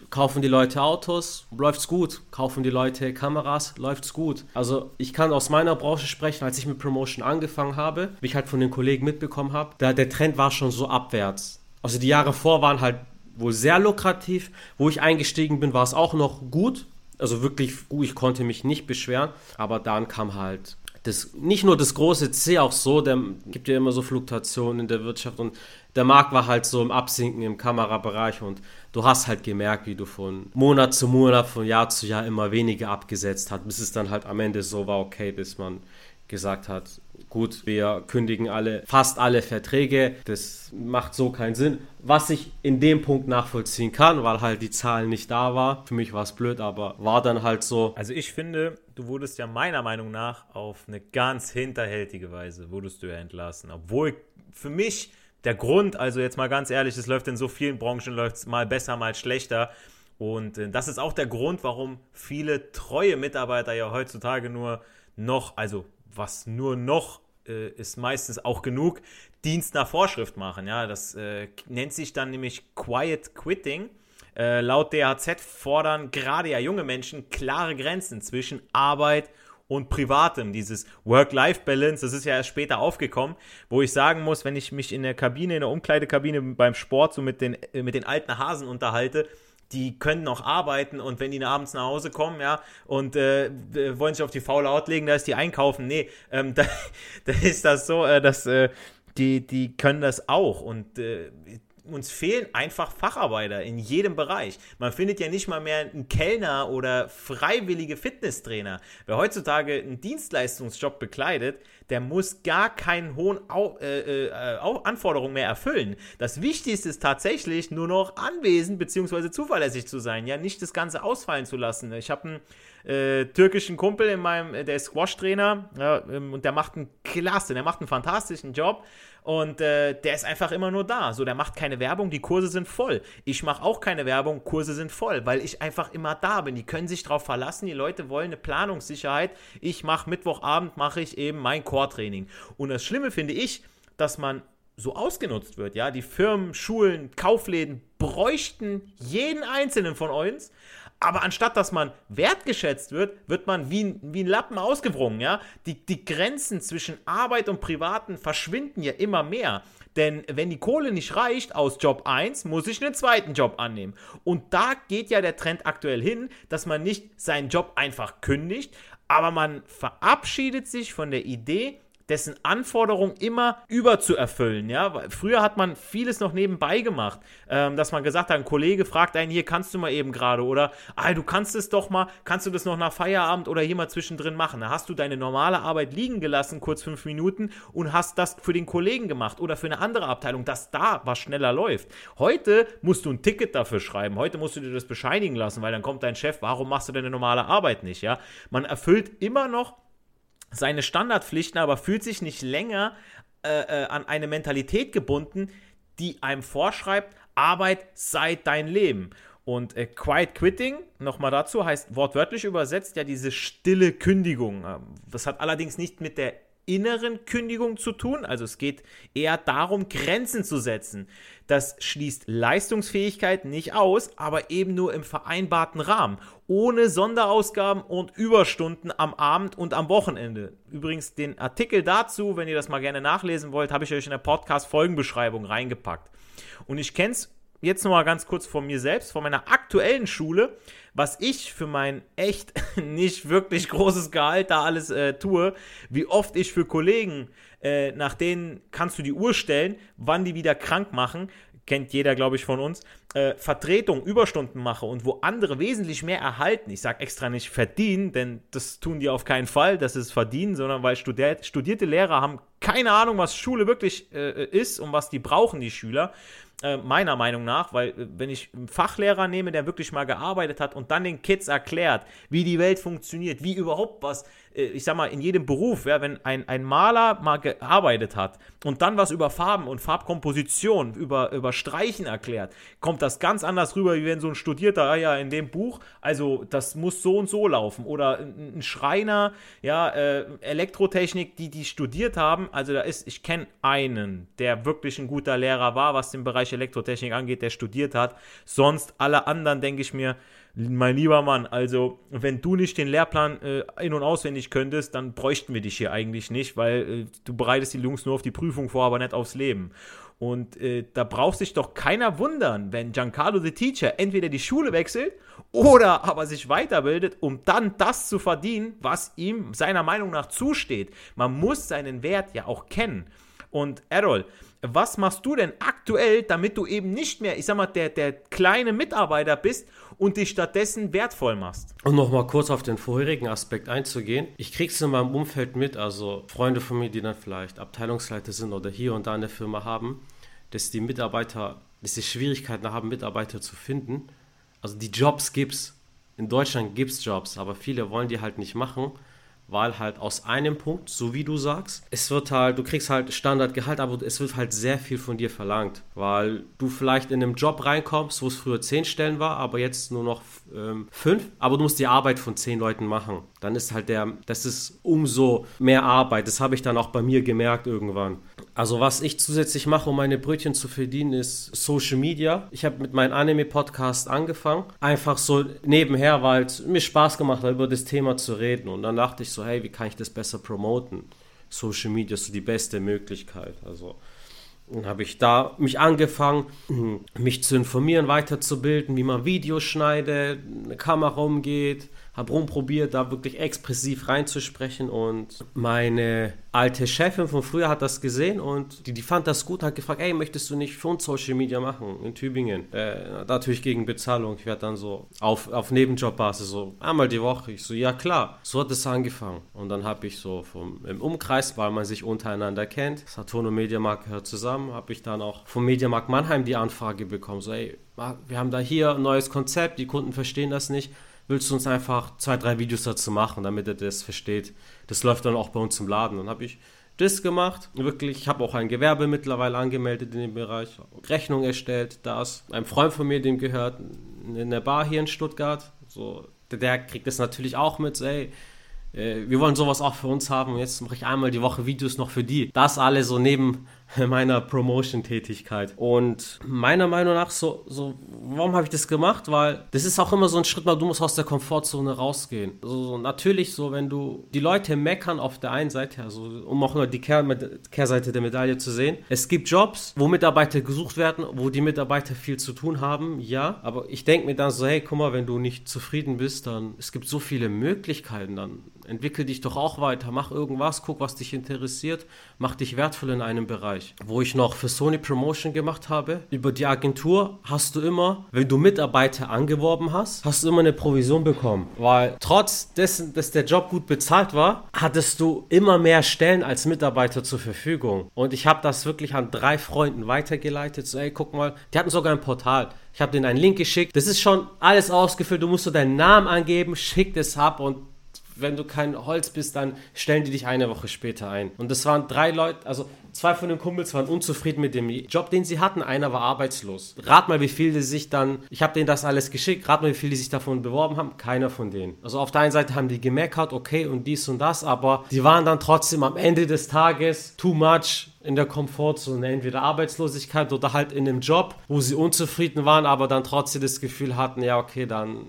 Kaufen die Leute Autos, läuft's gut. Kaufen die Leute Kameras, läuft's gut. Also ich kann aus meiner Branche sprechen, als ich mit Promotion angefangen habe, wie ich halt von den Kollegen mitbekommen habe, da der Trend war schon so abwärts. Also die Jahre vor waren halt wohl sehr lukrativ. Wo ich eingestiegen bin, war es auch noch gut. Also wirklich gut, ich konnte mich nicht beschweren. Aber dann kam halt das, nicht nur das große C, auch so, der gibt ja immer so Fluktuationen in der Wirtschaft und der Markt war halt so im Absinken im Kamerabereich und du hast halt gemerkt, wie du von Monat zu Monat, von Jahr zu Jahr immer weniger abgesetzt hast, bis es dann halt am Ende so war, okay, bis man gesagt hat, gut, wir kündigen alle, fast alle Verträge, das macht so keinen Sinn. Was ich in dem Punkt nachvollziehen kann, weil halt die Zahlen nicht da war. Für mich war es blöd, aber war dann halt so. Also ich finde, du wurdest ja meiner Meinung nach auf eine ganz hinterhältige Weise, wurdest du ja entlassen. Obwohl für mich der Grund, also jetzt mal ganz ehrlich, es läuft in so vielen Branchen, läuft es mal besser, mal schlechter. Und äh, das ist auch der Grund, warum viele treue Mitarbeiter ja heutzutage nur noch, also was nur noch äh, ist meistens auch genug, Dienst nach Vorschrift machen. Ja, das äh, nennt sich dann nämlich Quiet Quitting. Äh, laut DHZ fordern gerade ja junge Menschen klare Grenzen zwischen Arbeit und Privatem. Dieses Work-Life-Balance, das ist ja erst später aufgekommen, wo ich sagen muss, wenn ich mich in der Kabine, in der Umkleidekabine beim Sport so mit den, äh, mit den alten Hasen unterhalte, die können noch arbeiten und wenn die abends nach Hause kommen, ja, und äh, wollen sich auf die faule Haut legen, da ist die einkaufen. Nee, ähm, da, da, ist das so, äh, dass äh, die, die können das auch. Und äh, uns fehlen einfach Facharbeiter in jedem Bereich. Man findet ja nicht mal mehr einen Kellner oder freiwillige Fitnesstrainer. Wer heutzutage einen Dienstleistungsjob bekleidet, der muss gar keinen hohen Au äh, äh, Anforderungen mehr erfüllen. Das Wichtigste ist tatsächlich nur noch anwesend bzw. zuverlässig zu sein, ja, nicht das Ganze ausfallen zu lassen. Ich habe einen äh, türkischen Kumpel in meinem, der ist Squash-Trainer ja, ähm, und der macht einen klasse, der macht einen fantastischen Job und äh, der ist einfach immer nur da. So, der macht keine Werbung, die Kurse sind voll. Ich mache auch keine Werbung, Kurse sind voll, weil ich einfach immer da bin. Die können sich darauf verlassen, die Leute wollen eine Planungssicherheit. Ich mache Mittwochabend, mache ich eben mein Core-Training. Und das Schlimme finde ich, dass man so ausgenutzt wird, ja. Die Firmen, Schulen, Kaufläden bräuchten jeden einzelnen von uns, aber anstatt dass man wertgeschätzt wird, wird man wie, wie ein Lappen ausgewrungen, ja. Die, die Grenzen zwischen Arbeit und Privaten verschwinden ja immer mehr. Denn wenn die Kohle nicht reicht aus Job 1, muss ich einen zweiten Job annehmen. Und da geht ja der Trend aktuell hin, dass man nicht seinen Job einfach kündigt, aber man verabschiedet sich von der Idee, dessen Anforderungen immer überzuerfüllen. Ja? Früher hat man vieles noch nebenbei gemacht, ähm, dass man gesagt hat, ein Kollege fragt einen, hier kannst du mal eben gerade oder ah, du kannst es doch mal, kannst du das noch nach Feierabend oder hier mal zwischendrin machen. Da hast du deine normale Arbeit liegen gelassen, kurz fünf Minuten und hast das für den Kollegen gemacht oder für eine andere Abteilung, dass da was schneller läuft. Heute musst du ein Ticket dafür schreiben, heute musst du dir das bescheinigen lassen, weil dann kommt dein Chef, warum machst du deine normale Arbeit nicht? Ja? Man erfüllt immer noch seine Standardpflichten, aber fühlt sich nicht länger äh, äh, an eine Mentalität gebunden, die einem vorschreibt, Arbeit sei dein Leben. Und äh, Quiet Quitting, nochmal dazu, heißt wortwörtlich übersetzt ja diese stille Kündigung. Ähm, das hat allerdings nicht mit der inneren Kündigung zu tun. Also es geht eher darum, Grenzen zu setzen. Das schließt Leistungsfähigkeit nicht aus, aber eben nur im vereinbarten Rahmen, ohne Sonderausgaben und Überstunden am Abend und am Wochenende. Übrigens den Artikel dazu, wenn ihr das mal gerne nachlesen wollt, habe ich euch in der Podcast-Folgenbeschreibung reingepackt. Und ich kenne es jetzt nochmal ganz kurz von mir selbst, von meiner aktuellen Schule, was ich für mein echt nicht wirklich großes Gehalt da alles äh, tue, wie oft ich für Kollegen, äh, nach denen kannst du die Uhr stellen, wann die wieder krank machen, kennt jeder, glaube ich, von uns, äh, Vertretung, Überstunden mache und wo andere wesentlich mehr erhalten, ich sage extra nicht verdienen, denn das tun die auf keinen Fall, dass es verdienen, sondern weil studiert, studierte Lehrer haben keine Ahnung, was Schule wirklich äh, ist und was die brauchen, die Schüler. Äh, meiner Meinung nach, weil äh, wenn ich einen Fachlehrer nehme, der wirklich mal gearbeitet hat und dann den Kids erklärt, wie die Welt funktioniert, wie überhaupt was äh, ich sag mal, in jedem Beruf, ja, wenn ein, ein Maler mal gearbeitet hat und dann was über Farben und Farbkomposition, über, über Streichen erklärt, kommt das ganz anders rüber, wie wenn so ein Studierter, ah ja, in dem Buch, also das muss so und so laufen. Oder ein Schreiner, ja, äh, Elektrotechnik, die die studiert haben, also da ist, ich kenne einen, der wirklich ein guter Lehrer war, was den Bereich Elektrotechnik angeht, der studiert hat. Sonst alle anderen, denke ich mir, mein lieber Mann, also wenn du nicht den Lehrplan äh, in- und auswendig könntest, dann bräuchten wir dich hier eigentlich nicht, weil äh, du bereitest die Jungs nur auf die Prüfung vor, aber nicht aufs Leben. Und äh, da braucht sich doch keiner wundern, wenn Giancarlo the Teacher entweder die Schule wechselt oder aber sich weiterbildet, um dann das zu verdienen, was ihm seiner Meinung nach zusteht. Man muss seinen Wert ja auch kennen. Und Errol, was machst du denn aktuell, damit du eben nicht mehr, ich sag mal, der, der kleine Mitarbeiter bist und dich stattdessen wertvoll machst? Um nochmal kurz auf den vorherigen Aspekt einzugehen. Ich krieg's in meinem Umfeld mit, also Freunde von mir, die dann vielleicht Abteilungsleiter sind oder hier und da eine Firma haben, dass die Mitarbeiter, dass sie Schwierigkeiten haben, Mitarbeiter zu finden. Also die Jobs gibt's. In Deutschland gibt's Jobs, aber viele wollen die halt nicht machen weil halt aus einem Punkt, so wie du sagst, es wird halt, du kriegst halt Standardgehalt, aber es wird halt sehr viel von dir verlangt, weil du vielleicht in einem Job reinkommst, wo es früher zehn Stellen war, aber jetzt nur noch ähm, fünf, aber du musst die Arbeit von zehn Leuten machen. Dann ist halt der, das ist umso mehr Arbeit. Das habe ich dann auch bei mir gemerkt irgendwann. Also was ich zusätzlich mache, um meine Brötchen zu verdienen, ist Social Media. Ich habe mit meinem Anime-Podcast angefangen. Einfach so nebenher, weil es mir Spaß gemacht hat, über das Thema zu reden. Und dann dachte ich hey, wie kann ich das besser promoten? Social Media ist so die beste Möglichkeit. Also dann habe ich da mich angefangen, mich zu informieren, weiterzubilden, wie man Videos schneidet, eine Kamera umgeht, habe rumprobiert, da wirklich expressiv reinzusprechen und meine alte Chefin von früher hat das gesehen und die, die fand das gut, hat gefragt, ey, möchtest du nicht für uns Social Media machen in Tübingen? Äh, natürlich gegen Bezahlung. Ich werde dann so auf, auf Nebenjobbasis so einmal die Woche. Ich so, ja klar. So hat es angefangen. Und dann habe ich so vom, im Umkreis, weil man sich untereinander kennt, Saturn und Mediamarkt gehört zusammen, habe ich dann auch vom Mediamarkt Mannheim die Anfrage bekommen, so, ey, wir haben da hier ein neues Konzept, die Kunden verstehen das nicht willst du uns einfach zwei, drei Videos dazu machen, damit er das versteht. Das läuft dann auch bei uns im Laden. Dann habe ich das gemacht. Wirklich, ich habe auch ein Gewerbe mittlerweile angemeldet in dem Bereich, Rechnung erstellt. Da ist ein Freund von mir, dem gehört in der Bar hier in Stuttgart. So, der, der kriegt das natürlich auch mit. So, ey, äh, wir wollen sowas auch für uns haben jetzt mache ich einmal die Woche Videos noch für die. Das alle so neben meiner Promotion-Tätigkeit. Und meiner Meinung nach, so, so warum habe ich das gemacht? Weil das ist auch immer so ein Schritt, mal du musst aus der Komfortzone rausgehen. Also, so, natürlich so, wenn du die Leute meckern auf der einen Seite, also um auch nur die Kehr, Kehrseite der Medaille zu sehen. Es gibt Jobs, wo Mitarbeiter gesucht werden, wo die Mitarbeiter viel zu tun haben, ja. Aber ich denke mir dann so, hey, guck mal, wenn du nicht zufrieden bist, dann es gibt so viele Möglichkeiten, dann entwickel dich doch auch weiter, mach irgendwas, guck, was dich interessiert, mach dich wertvoll in einem Bereich. Wo ich noch für Sony Promotion gemacht habe, über die Agentur hast du immer, wenn du Mitarbeiter angeworben hast, hast du immer eine Provision bekommen. Weil trotz dessen, dass der Job gut bezahlt war, hattest du immer mehr Stellen als Mitarbeiter zur Verfügung. Und ich habe das wirklich an drei Freunden weitergeleitet. So, ey, guck mal, die hatten sogar ein Portal. Ich habe denen einen Link geschickt. Das ist schon alles ausgefüllt. Du musst so deinen Namen angeben, schick das ab und wenn du kein Holz bist, dann stellen die dich eine Woche später ein. Und das waren drei Leute, also zwei von den Kumpels waren unzufrieden mit dem Job, den sie hatten. Einer war arbeitslos. Rat mal, wie viel die sich dann, ich habe denen das alles geschickt, rat mal, wie viel die sich davon beworben haben. Keiner von denen. Also auf der einen Seite haben die gemeckert, okay, und dies und das, aber die waren dann trotzdem am Ende des Tages too much in der Komfortzone, entweder Arbeitslosigkeit oder halt in einem Job, wo sie unzufrieden waren, aber dann trotzdem das Gefühl hatten, ja, okay, dann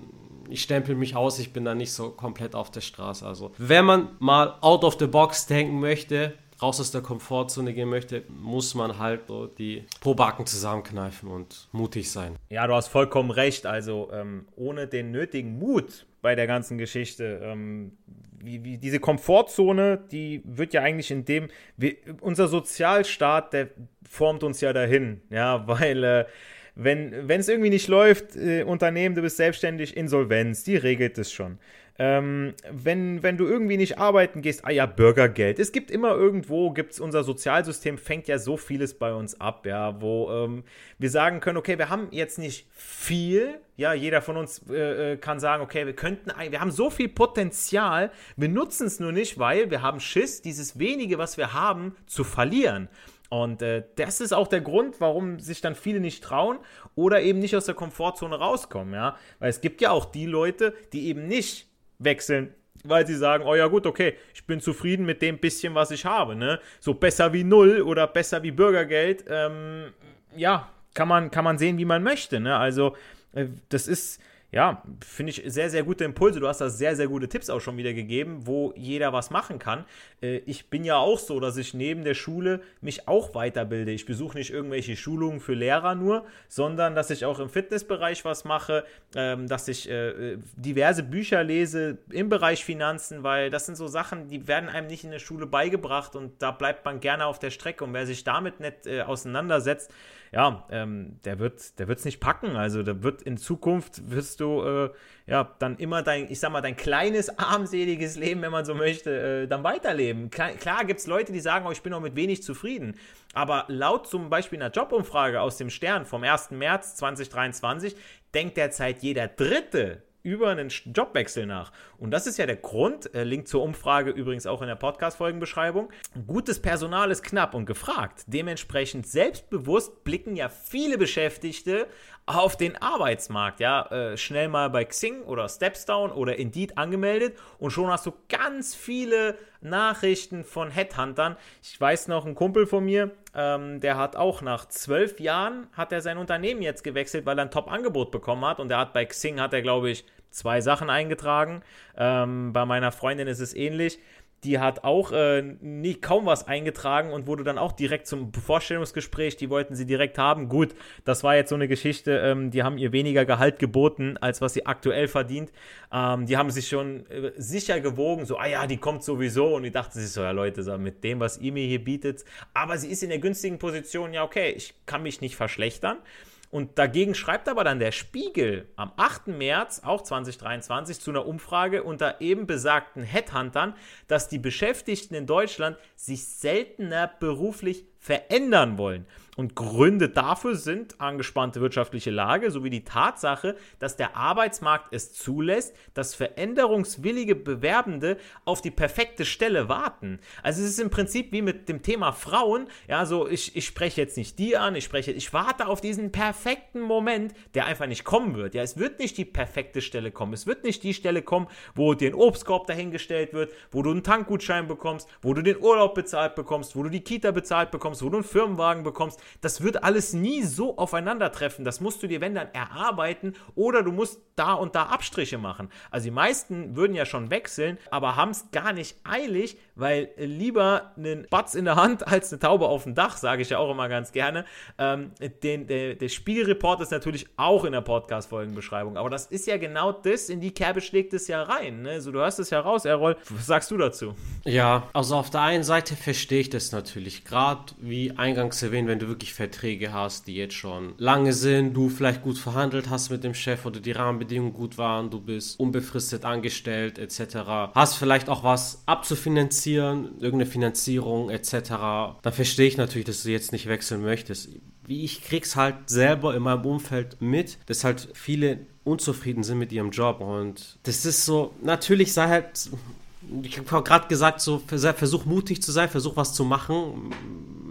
ich stempel mich aus, ich bin da nicht so komplett auf der Straße. Also, wenn man mal out of the box denken möchte, raus aus der Komfortzone gehen möchte, muss man halt so die Probacken zusammenkneifen und mutig sein. Ja, du hast vollkommen recht. Also ähm, ohne den nötigen Mut bei der ganzen Geschichte, ähm, wie, wie diese Komfortzone, die wird ja eigentlich in dem, wir, unser Sozialstaat, der formt uns ja dahin, ja, weil äh, wenn es irgendwie nicht läuft, äh, Unternehmen, du bist selbstständig, Insolvenz, die regelt es schon. Ähm, wenn, wenn du irgendwie nicht arbeiten gehst, ah ja, Bürgergeld. Es gibt immer irgendwo, gibt's unser Sozialsystem fängt ja so vieles bei uns ab, ja, wo ähm, wir sagen können, okay, wir haben jetzt nicht viel, ja, jeder von uns äh, äh kann sagen, okay, wir könnten, wir haben so viel Potenzial, wir nutzen es nur nicht, weil wir haben Schiss, dieses wenige, was wir haben, zu verlieren. Und äh, das ist auch der Grund, warum sich dann viele nicht trauen oder eben nicht aus der Komfortzone rauskommen, ja. Weil es gibt ja auch die Leute, die eben nicht wechseln, weil sie sagen, oh ja gut, okay, ich bin zufrieden mit dem bisschen, was ich habe, ne? So besser wie null oder besser wie Bürgergeld, ähm, ja, kann man, kann man sehen, wie man möchte, ne? Also, äh, das ist, ja, finde ich sehr, sehr gute Impulse. Du hast da sehr, sehr gute Tipps auch schon wieder gegeben, wo jeder was machen kann. Äh, ich bin ja auch so, dass ich neben der Schule mich auch weiterbilde. Ich besuche nicht irgendwelche Schulungen für Lehrer nur, sondern dass ich auch im Fitnessbereich was mache, ähm, dass ich äh, diverse Bücher lese im Bereich Finanzen, weil das sind so Sachen, die werden einem nicht in der Schule beigebracht und da bleibt man gerne auf der Strecke. Und wer sich damit nicht äh, auseinandersetzt, ja, ähm, der wird der nicht packen. Also da wird in Zukunft wirst du äh, ja dann immer dein, ich sag mal, dein kleines, armseliges Leben, wenn man so möchte, äh, dann weiterleben. Klar, klar gibt es Leute, die sagen, oh, ich bin auch mit wenig zufrieden. Aber laut zum Beispiel einer Jobumfrage aus dem Stern vom 1. März 2023 denkt derzeit jeder Dritte über einen Jobwechsel nach. Und das ist ja der Grund, äh, Link zur Umfrage übrigens auch in der Podcast-Folgenbeschreibung. Gutes Personal ist knapp und gefragt. Dementsprechend selbstbewusst blicken ja viele Beschäftigte auf den Arbeitsmarkt. Ja, äh, schnell mal bei Xing oder Stepstone oder Indeed angemeldet und schon hast du ganz viele Nachrichten von Headhuntern. Ich weiß noch, ein Kumpel von mir, ähm, der hat auch nach zwölf Jahren hat er sein Unternehmen jetzt gewechselt, weil er ein Top-Angebot bekommen hat und der hat bei Xing hat er glaube ich zwei Sachen eingetragen. Ähm, bei meiner Freundin ist es ähnlich die hat auch äh, nie, kaum was eingetragen und wurde dann auch direkt zum Vorstellungsgespräch, die wollten sie direkt haben. Gut, das war jetzt so eine Geschichte, ähm, die haben ihr weniger Gehalt geboten, als was sie aktuell verdient. Ähm, die haben sich schon äh, sicher gewogen, so, ah ja, die kommt sowieso. Und ich dachte sich so, ja Leute, so, mit dem, was ihr mir hier bietet. Aber sie ist in der günstigen Position, ja okay, ich kann mich nicht verschlechtern. Und dagegen schreibt aber dann der Spiegel am 8. März, auch 2023, zu einer Umfrage unter eben besagten Headhuntern, dass die Beschäftigten in Deutschland sich seltener beruflich verändern wollen. Und Gründe dafür sind angespannte wirtschaftliche Lage sowie die Tatsache, dass der Arbeitsmarkt es zulässt, dass veränderungswillige Bewerbende auf die perfekte Stelle warten. Also es ist im Prinzip wie mit dem Thema Frauen. Ja, so ich, ich spreche jetzt nicht die an, ich spreche, ich warte auf diesen perfekten Moment, der einfach nicht kommen wird. Ja, es wird nicht die perfekte Stelle kommen. Es wird nicht die Stelle kommen, wo dir ein Obstkorb dahingestellt wird, wo du einen Tankgutschein bekommst, wo du den Urlaub bezahlt bekommst, wo du die Kita bezahlt bekommst, wo du einen Firmenwagen bekommst das wird alles nie so aufeinandertreffen. Das musst du dir, wenn dann, erarbeiten oder du musst da und da Abstriche machen. Also die meisten würden ja schon wechseln, aber haben es gar nicht eilig, weil lieber einen Batz in der Hand als eine Taube auf dem Dach, sage ich ja auch immer ganz gerne. Ähm, den, der, der Spiegelreport ist natürlich auch in der Podcast-Folgenbeschreibung, aber das ist ja genau das, in die Kerbe schlägt es ja rein. Ne? So, du hörst es ja raus, Errol. Was sagst du dazu? Ja, also auf der einen Seite verstehe ich das natürlich, gerade wie eingangs erwähnt, wenn du wirklich Verträge hast, die jetzt schon lange sind, du vielleicht gut verhandelt hast mit dem Chef oder die Rahmenbedingungen gut waren, du bist unbefristet angestellt etc., hast vielleicht auch was abzufinanzieren, irgendeine Finanzierung etc., dann verstehe ich natürlich, dass du jetzt nicht wechseln möchtest. Wie ich krieg's halt selber in meinem Umfeld mit, dass halt viele unzufrieden sind mit ihrem Job und das ist so, natürlich sei halt ich habe gerade gesagt, so versuch mutig zu sein, versuch was zu machen,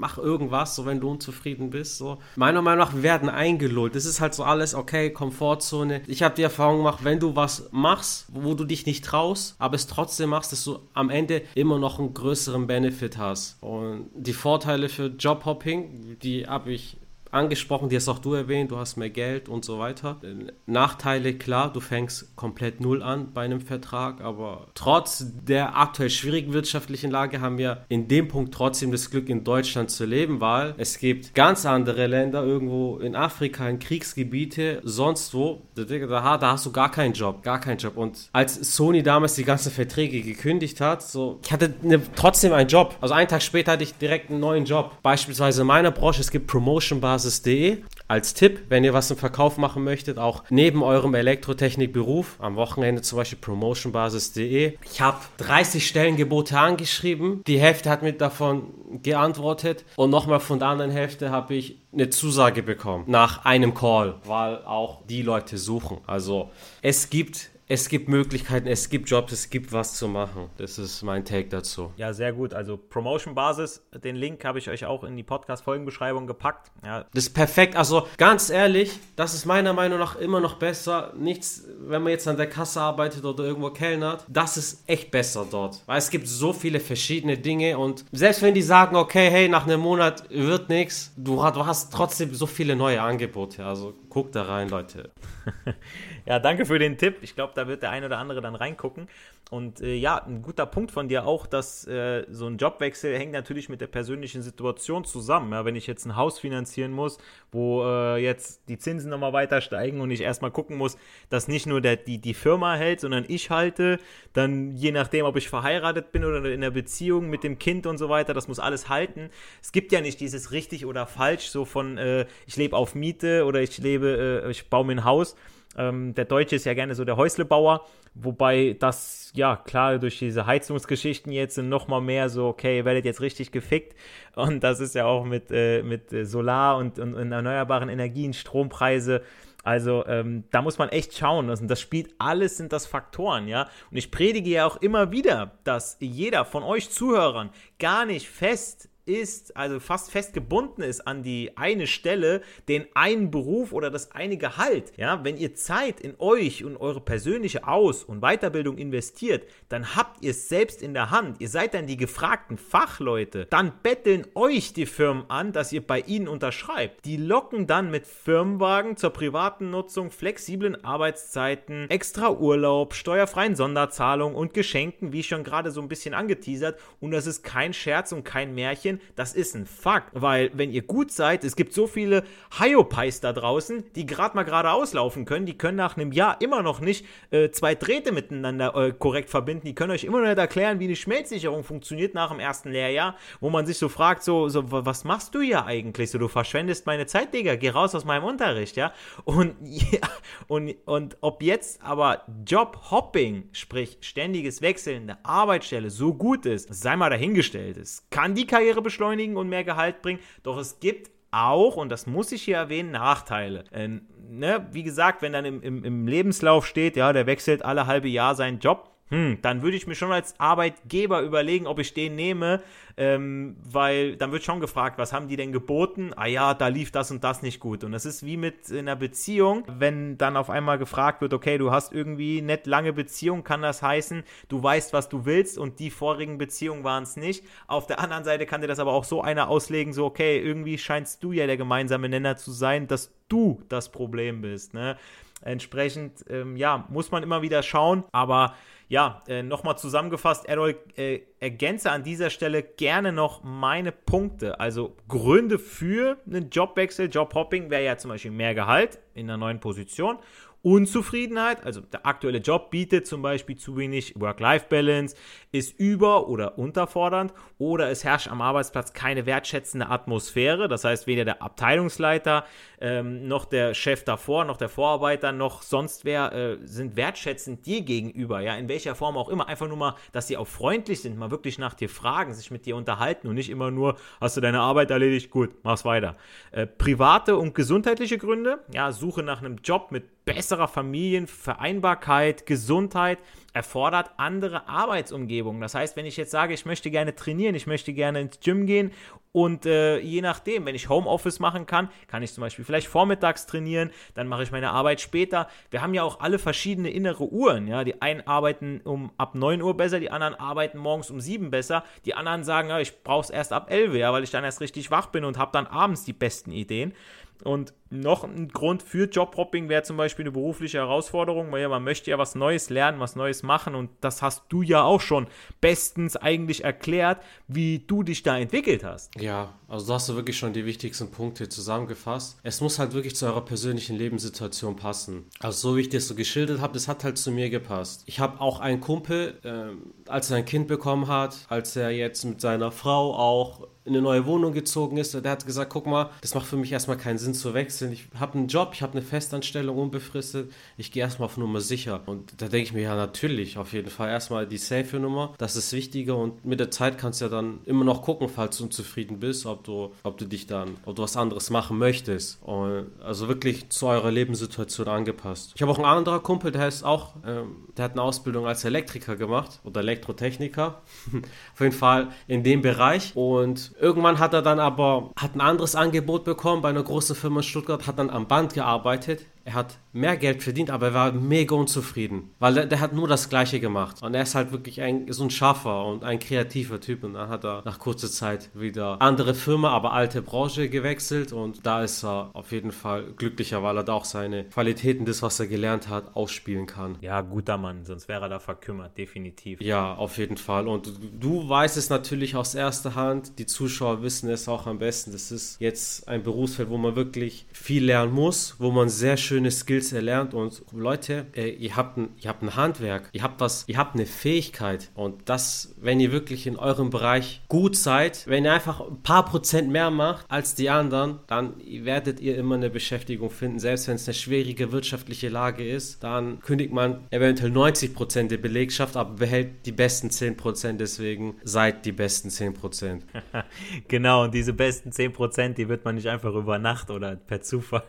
mach irgendwas, so wenn du unzufrieden bist. So. Meiner Meinung nach werden eingelullt. Das ist halt so alles, okay, Komfortzone. Ich habe die Erfahrung gemacht, wenn du was machst, wo du dich nicht traust, aber es trotzdem machst, dass du am Ende immer noch einen größeren Benefit hast. Und die Vorteile für Jobhopping, die habe ich angesprochen, die hast auch du erwähnt, du hast mehr Geld und so weiter. Nachteile, klar, du fängst komplett null an bei einem Vertrag, aber trotz der aktuell schwierigen wirtschaftlichen Lage haben wir in dem Punkt trotzdem das Glück, in Deutschland zu leben, weil es gibt ganz andere Länder, irgendwo in Afrika, in Kriegsgebiete, sonst wo, da, da hast du gar keinen Job, gar keinen Job. Und als Sony damals die ganzen Verträge gekündigt hat, so, ich hatte eine, trotzdem einen Job. Also einen Tag später hatte ich direkt einen neuen Job. Beispielsweise in meiner Branche, es gibt Promotion-Basis basis.de als Tipp, wenn ihr was im Verkauf machen möchtet, auch neben eurem Elektrotechnikberuf, am Wochenende zum Beispiel promotionbasis.de. Ich habe 30 Stellengebote angeschrieben, die Hälfte hat mir davon geantwortet und nochmal von der anderen Hälfte habe ich eine Zusage bekommen nach einem Call, weil auch die Leute suchen. Also es gibt es gibt Möglichkeiten, es gibt Jobs, es gibt was zu machen. Das ist mein Take dazu. Ja, sehr gut. Also Promotion-Basis, den Link habe ich euch auch in die Podcast-Folgenbeschreibung gepackt. Ja. Das ist perfekt. Also ganz ehrlich, das ist meiner Meinung nach immer noch besser. Nichts, wenn man jetzt an der Kasse arbeitet oder irgendwo kellnert, das ist echt besser dort. Weil es gibt so viele verschiedene Dinge und selbst wenn die sagen, okay, hey, nach einem Monat wird nichts, du hast trotzdem so viele neue Angebote. Also Guckt da rein, Leute. ja, danke für den Tipp. Ich glaube, da wird der ein oder andere dann reingucken. Und äh, ja, ein guter Punkt von dir auch, dass äh, so ein Jobwechsel hängt natürlich mit der persönlichen Situation zusammen. Ja, wenn ich jetzt ein Haus finanzieren muss, wo äh, jetzt die Zinsen nochmal weiter steigen und ich erstmal gucken muss, dass nicht nur der, die, die Firma hält, sondern ich halte, dann je nachdem, ob ich verheiratet bin oder in der Beziehung mit dem Kind und so weiter, das muss alles halten. Es gibt ja nicht dieses richtig oder falsch, so von äh, ich lebe auf Miete oder ich lebe, äh, ich baue mir ein Haus. Ähm, der Deutsche ist ja gerne so der Häuslebauer, wobei das, ja, klar, durch diese Heizungsgeschichten jetzt noch mal mehr so, okay, ihr werdet jetzt richtig gefickt. Und das ist ja auch mit, äh, mit Solar und, und, und erneuerbaren Energien, Strompreise. Also ähm, da muss man echt schauen. Und das spielt alles sind das Faktoren, ja. Und ich predige ja auch immer wieder, dass jeder von euch Zuhörern gar nicht fest ist, also fast fest gebunden ist an die eine Stelle, den einen Beruf oder das eine Gehalt. Ja, wenn ihr Zeit in euch und eure persönliche Aus- und Weiterbildung investiert, dann habt ihr es selbst in der Hand. Ihr seid dann die gefragten Fachleute. Dann betteln euch die Firmen an, dass ihr bei ihnen unterschreibt. Die locken dann mit Firmenwagen zur privaten Nutzung, flexiblen Arbeitszeiten, extra Urlaub, steuerfreien Sonderzahlungen und Geschenken, wie schon gerade so ein bisschen angeteasert. Und das ist kein Scherz und kein Märchen das ist ein Fakt. Weil, wenn ihr gut seid, es gibt so viele Hyopies da draußen, die gerade mal gerade auslaufen können. Die können nach einem Jahr immer noch nicht äh, zwei Drähte miteinander äh, korrekt verbinden. Die können euch immer noch nicht erklären, wie die Schmelzsicherung funktioniert nach dem ersten Lehrjahr, wo man sich so fragt, so, so was machst du hier eigentlich? So, du verschwendest meine Zeit, Digga, geh raus aus meinem Unterricht, ja? Und, ja, und, und ob jetzt aber Jobhopping, sprich ständiges Wechseln der Arbeitsstelle so gut ist, sei mal dahingestellt. Es kann die Karriere beschleunigen und mehr Gehalt bringen. Doch es gibt auch, und das muss ich hier erwähnen, Nachteile. Äh, ne? Wie gesagt, wenn dann im, im, im Lebenslauf steht, ja, der wechselt alle halbe Jahr seinen Job, hm, dann würde ich mir schon als Arbeitgeber überlegen, ob ich den nehme, ähm, weil dann wird schon gefragt, was haben die denn geboten? Ah ja, da lief das und das nicht gut. Und das ist wie mit einer Beziehung, wenn dann auf einmal gefragt wird, okay, du hast irgendwie nicht lange Beziehung, kann das heißen, du weißt, was du willst und die vorigen Beziehungen waren es nicht. Auf der anderen Seite kann dir das aber auch so einer auslegen, so okay, irgendwie scheinst du ja der gemeinsame Nenner zu sein, dass du das Problem bist. Ne? Entsprechend, ähm, ja, muss man immer wieder schauen, aber ja, äh, nochmal zusammengefasst, Errol, äh, ergänze an dieser Stelle gerne noch meine Punkte. Also Gründe für einen Jobwechsel, Jobhopping wäre ja zum Beispiel mehr Gehalt in einer neuen Position Unzufriedenheit, also der aktuelle Job bietet zum Beispiel zu wenig Work-Life-Balance, ist über- oder unterfordernd oder es herrscht am Arbeitsplatz keine wertschätzende Atmosphäre. Das heißt, weder der Abteilungsleiter ähm, noch der Chef davor, noch der Vorarbeiter, noch sonst wer äh, sind wertschätzend dir gegenüber. Ja, in welcher Form auch immer. Einfach nur mal, dass sie auch freundlich sind, mal wirklich nach dir fragen, sich mit dir unterhalten und nicht immer nur, hast du deine Arbeit erledigt? Gut, mach's weiter. Äh, private und gesundheitliche Gründe, ja, Suche nach einem Job mit besserer Familienvereinbarkeit, Gesundheit erfordert andere Arbeitsumgebungen. Das heißt, wenn ich jetzt sage, ich möchte gerne trainieren, ich möchte gerne ins Gym gehen und äh, je nachdem, wenn ich Homeoffice machen kann, kann ich zum Beispiel vielleicht vormittags trainieren, dann mache ich meine Arbeit später. Wir haben ja auch alle verschiedene innere Uhren. Ja? Die einen arbeiten um ab 9 Uhr besser, die anderen arbeiten morgens um 7 besser, die anderen sagen, ja, ich brauche es erst ab 11, ja, weil ich dann erst richtig wach bin und habe dann abends die besten Ideen. Und noch ein Grund für Jobhopping wäre zum Beispiel eine berufliche Herausforderung, weil ja, man möchte ja was Neues lernen, was Neues machen und das hast du ja auch schon bestens eigentlich erklärt, wie du dich da entwickelt hast. Ja, also hast du wirklich schon die wichtigsten Punkte zusammengefasst. Es muss halt wirklich zu eurer persönlichen Lebenssituation passen. Also so wie ich das so geschildert habe, das hat halt zu mir gepasst. Ich habe auch einen Kumpel, äh, als er ein Kind bekommen hat, als er jetzt mit seiner Frau auch in eine neue Wohnung gezogen ist, der hat gesagt, guck mal, das macht für mich erstmal keinen Sinn zu wechseln. Ich habe einen Job, ich habe eine Festanstellung unbefristet, ich gehe erstmal auf Nummer sicher. Und da denke ich mir, ja natürlich, auf jeden Fall erstmal die safe Nummer, das ist wichtiger und mit der Zeit kannst du ja dann immer noch gucken, falls du unzufrieden bist, ob du, ob du dich dann, ob du was anderes machen möchtest. Und also wirklich zu eurer Lebenssituation angepasst. Ich habe auch einen anderen Kumpel, der heißt auch, ähm, der hat eine Ausbildung als Elektriker gemacht oder Elektrotechniker. auf jeden Fall in dem Bereich und Irgendwann hat er dann aber hat ein anderes Angebot bekommen bei einer großen Firma in Stuttgart, hat dann am Band gearbeitet er hat mehr Geld verdient, aber er war mega unzufrieden, weil der, der hat nur das Gleiche gemacht. Und er ist halt wirklich ein, so ein scharfer und ein kreativer Typ. Und dann hat er nach kurzer Zeit wieder andere Firma, aber alte Branche gewechselt. Und da ist er auf jeden Fall glücklicher, weil er da auch seine Qualitäten, das, was er gelernt hat, ausspielen kann. Ja, guter Mann, sonst wäre er da verkümmert, definitiv. Ja, auf jeden Fall. Und du weißt es natürlich aus erster Hand, die Zuschauer wissen es auch am besten. Das ist jetzt ein Berufsfeld, wo man wirklich viel lernen muss, wo man sehr schöne Skills erlernt. Und Leute, äh, ihr, habt ein, ihr habt ein Handwerk, ihr habt was, ihr habt eine Fähigkeit. Und das, wenn ihr wirklich in eurem Bereich gut seid, wenn ihr einfach ein paar Prozent mehr macht als die anderen, dann werdet ihr immer eine Beschäftigung finden. Selbst wenn es eine schwierige wirtschaftliche Lage ist, dann kündigt man eventuell 90 Prozent der Belegschaft, aber behält die besten 10 Prozent. Deswegen seid die besten 10 Prozent. genau, und diese besten 10 Prozent, die wird man nicht einfach über Nacht oder per Zufall.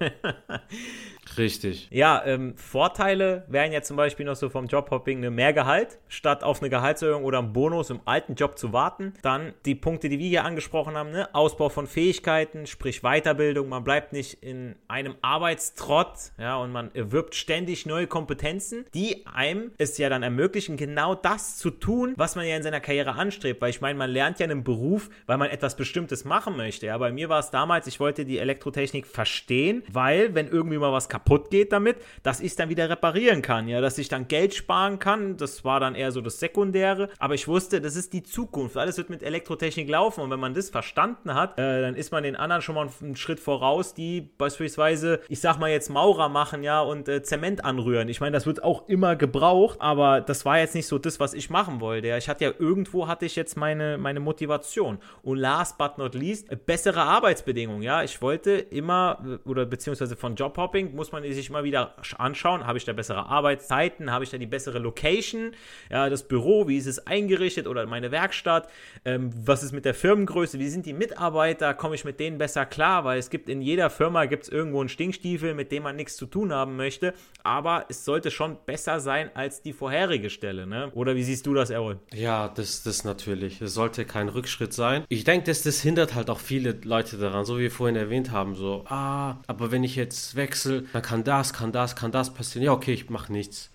Richtig. Ja, ähm, Vorteile wären ja zum Beispiel noch so vom Jobhopping eine mehr Gehalt, statt auf eine Gehaltserhöhung oder einen Bonus im alten Job zu warten. Dann die Punkte, die wir hier angesprochen haben, ne? Ausbau von Fähigkeiten, sprich Weiterbildung. Man bleibt nicht in einem Arbeitstrott, ja, und man erwirbt ständig neue Kompetenzen, die einem es ja dann ermöglichen, genau das zu tun, was man ja in seiner Karriere anstrebt. Weil ich meine, man lernt ja einen Beruf, weil man etwas Bestimmtes machen möchte. Ja, bei mir war es damals, ich wollte die Elektrotechnik verstehen, weil wenn irgendwie mal was kaputt geht damit, dass ich es dann wieder reparieren kann, ja, dass ich dann Geld sparen kann, das war dann eher so das Sekundäre, aber ich wusste, das ist die Zukunft, alles wird mit Elektrotechnik laufen und wenn man das verstanden hat, äh, dann ist man den anderen schon mal einen Schritt voraus, die beispielsweise, ich sag mal jetzt Maurer machen, ja, und äh, Zement anrühren. Ich meine, das wird auch immer gebraucht, aber das war jetzt nicht so das, was ich machen wollte. Ja. Ich hatte ja irgendwo hatte ich jetzt meine, meine Motivation. Und last but not least, bessere Arbeitsbedingungen, ja. Ich wollte immer, äh, oder beziehungsweise von Jobhopping muss man sich mal wieder anschauen, habe ich da bessere Arbeitszeiten, habe ich da die bessere Location, ja, das Büro, wie ist es eingerichtet oder meine Werkstatt, ähm, was ist mit der Firmengröße, wie sind die Mitarbeiter, komme ich mit denen besser klar, weil es gibt in jeder Firma gibt es irgendwo einen Stinkstiefel, mit dem man nichts zu tun haben möchte, aber es sollte schon besser sein als die vorherige Stelle, ne? Oder wie siehst du das, Errol? Ja, das, das natürlich. Es sollte kein Rückschritt sein. Ich denke, dass das hindert halt auch viele Leute daran, so wie wir vorhin erwähnt haben, so, ah, aber wenn ich jetzt wechsle, dann kann das, kann das, kann das passieren. Ja, okay, ich mache nichts.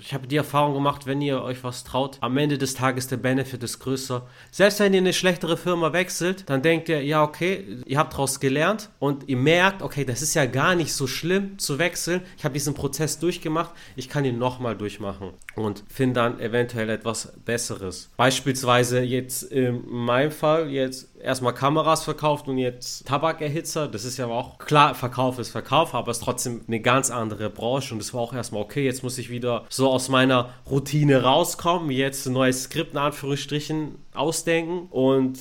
Ich habe die Erfahrung gemacht, wenn ihr euch was traut, am Ende des Tages der Benefit ist größer. Selbst wenn ihr eine schlechtere Firma wechselt, dann denkt ihr, ja, okay, ihr habt daraus gelernt und ihr merkt, okay, das ist ja gar nicht so schlimm zu wechseln. Ich habe diesen Prozess durchgemacht, ich kann ihn nochmal durchmachen und finde dann eventuell etwas Besseres. Beispielsweise jetzt in meinem Fall, jetzt erstmal Kameras verkauft und jetzt Tabakerhitzer. Das ist ja auch klar, Verkauf ist Verkauf, aber es ist trotzdem eine ganz andere Branche und es war auch erstmal okay, jetzt muss ich wieder so aus meiner Routine rauskommen, jetzt ein neues Skript in Anführungsstrichen ausdenken und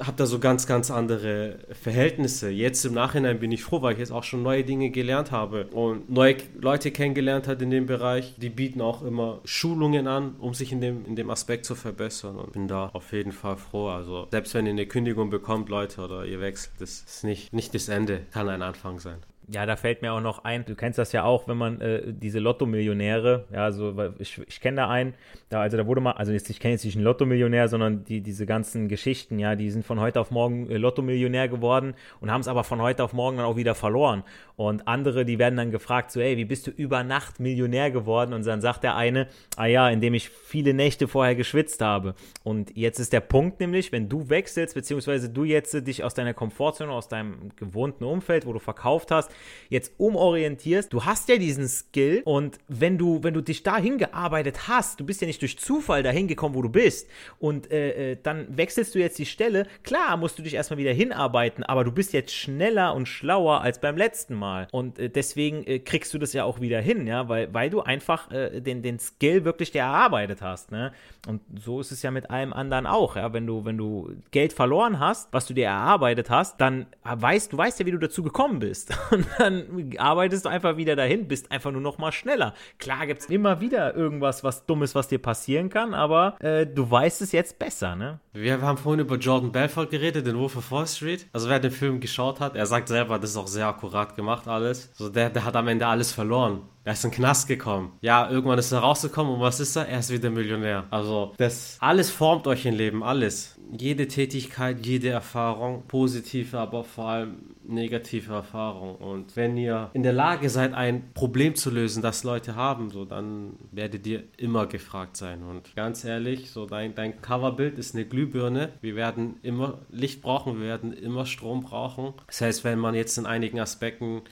habe da so ganz, ganz andere Verhältnisse. Jetzt im Nachhinein bin ich froh, weil ich jetzt auch schon neue Dinge gelernt habe und neue Leute kennengelernt hat in dem Bereich. Die bieten auch immer Schulungen an, um sich in dem, in dem Aspekt zu verbessern und bin da auf jeden Fall froh. Also selbst wenn ihr eine Kündigung bekommt, Leute, oder ihr wechselt, das ist nicht, nicht das Ende, kann ein Anfang sein. Ja, da fällt mir auch noch ein, du kennst das ja auch, wenn man äh, diese Lotto-Millionäre, ja, so, ich, ich kenne da einen, da, also da wurde mal, also jetzt, ich kenne jetzt nicht einen Lotto-Millionär, sondern die, diese ganzen Geschichten, ja, die sind von heute auf morgen äh, Lotto-Millionär geworden und haben es aber von heute auf morgen dann auch wieder verloren. Und andere, die werden dann gefragt, so, ey, wie bist du über Nacht Millionär geworden? Und dann sagt der eine, ah ja, indem ich viele Nächte vorher geschwitzt habe. Und jetzt ist der Punkt nämlich, wenn du wechselst, beziehungsweise du jetzt dich aus deiner Komfortzone, aus deinem gewohnten Umfeld, wo du verkauft hast, jetzt umorientierst, du hast ja diesen Skill und wenn du, wenn du dich dahin gearbeitet hast, du bist ja nicht durch Zufall dahin gekommen, wo du bist. Und äh, äh, dann wechselst du jetzt die Stelle, klar musst du dich erstmal wieder hinarbeiten, aber du bist jetzt schneller und schlauer als beim letzten Mal. Und äh, deswegen äh, kriegst du das ja auch wieder hin, ja, weil, weil du einfach äh, den, den Skill wirklich dir erarbeitet hast, ne? Und so ist es ja mit allem anderen auch, ja, wenn du, wenn du Geld verloren hast, was du dir erarbeitet hast, dann weißt du weißt ja, wie du dazu gekommen bist. Und dann arbeitest du einfach wieder dahin, bist einfach nur noch mal schneller. Klar gibt es immer wieder irgendwas, was Dummes, was dir passieren kann, aber äh, du weißt es jetzt besser, ne? Wir haben vorhin über Jordan Belfort geredet, den Wolf of Wall Street. Also wer den Film geschaut hat, er sagt selber, das ist auch sehr akkurat gemacht alles. So der, der hat am Ende alles verloren. Er ist in den Knast gekommen. Ja, irgendwann ist er rausgekommen und was ist er? Er ist wieder Millionär. Also, das alles formt euch im Leben, alles. Jede Tätigkeit, jede Erfahrung, positive, aber vor allem negative Erfahrung. Und wenn ihr in der Lage seid, ein Problem zu lösen, das Leute haben, so dann werdet ihr immer gefragt sein. Und ganz ehrlich, so dein, dein Coverbild ist eine Glühbirne. Wir werden immer Licht brauchen, wir werden immer Strom brauchen. Das heißt, wenn man jetzt in einigen Aspekten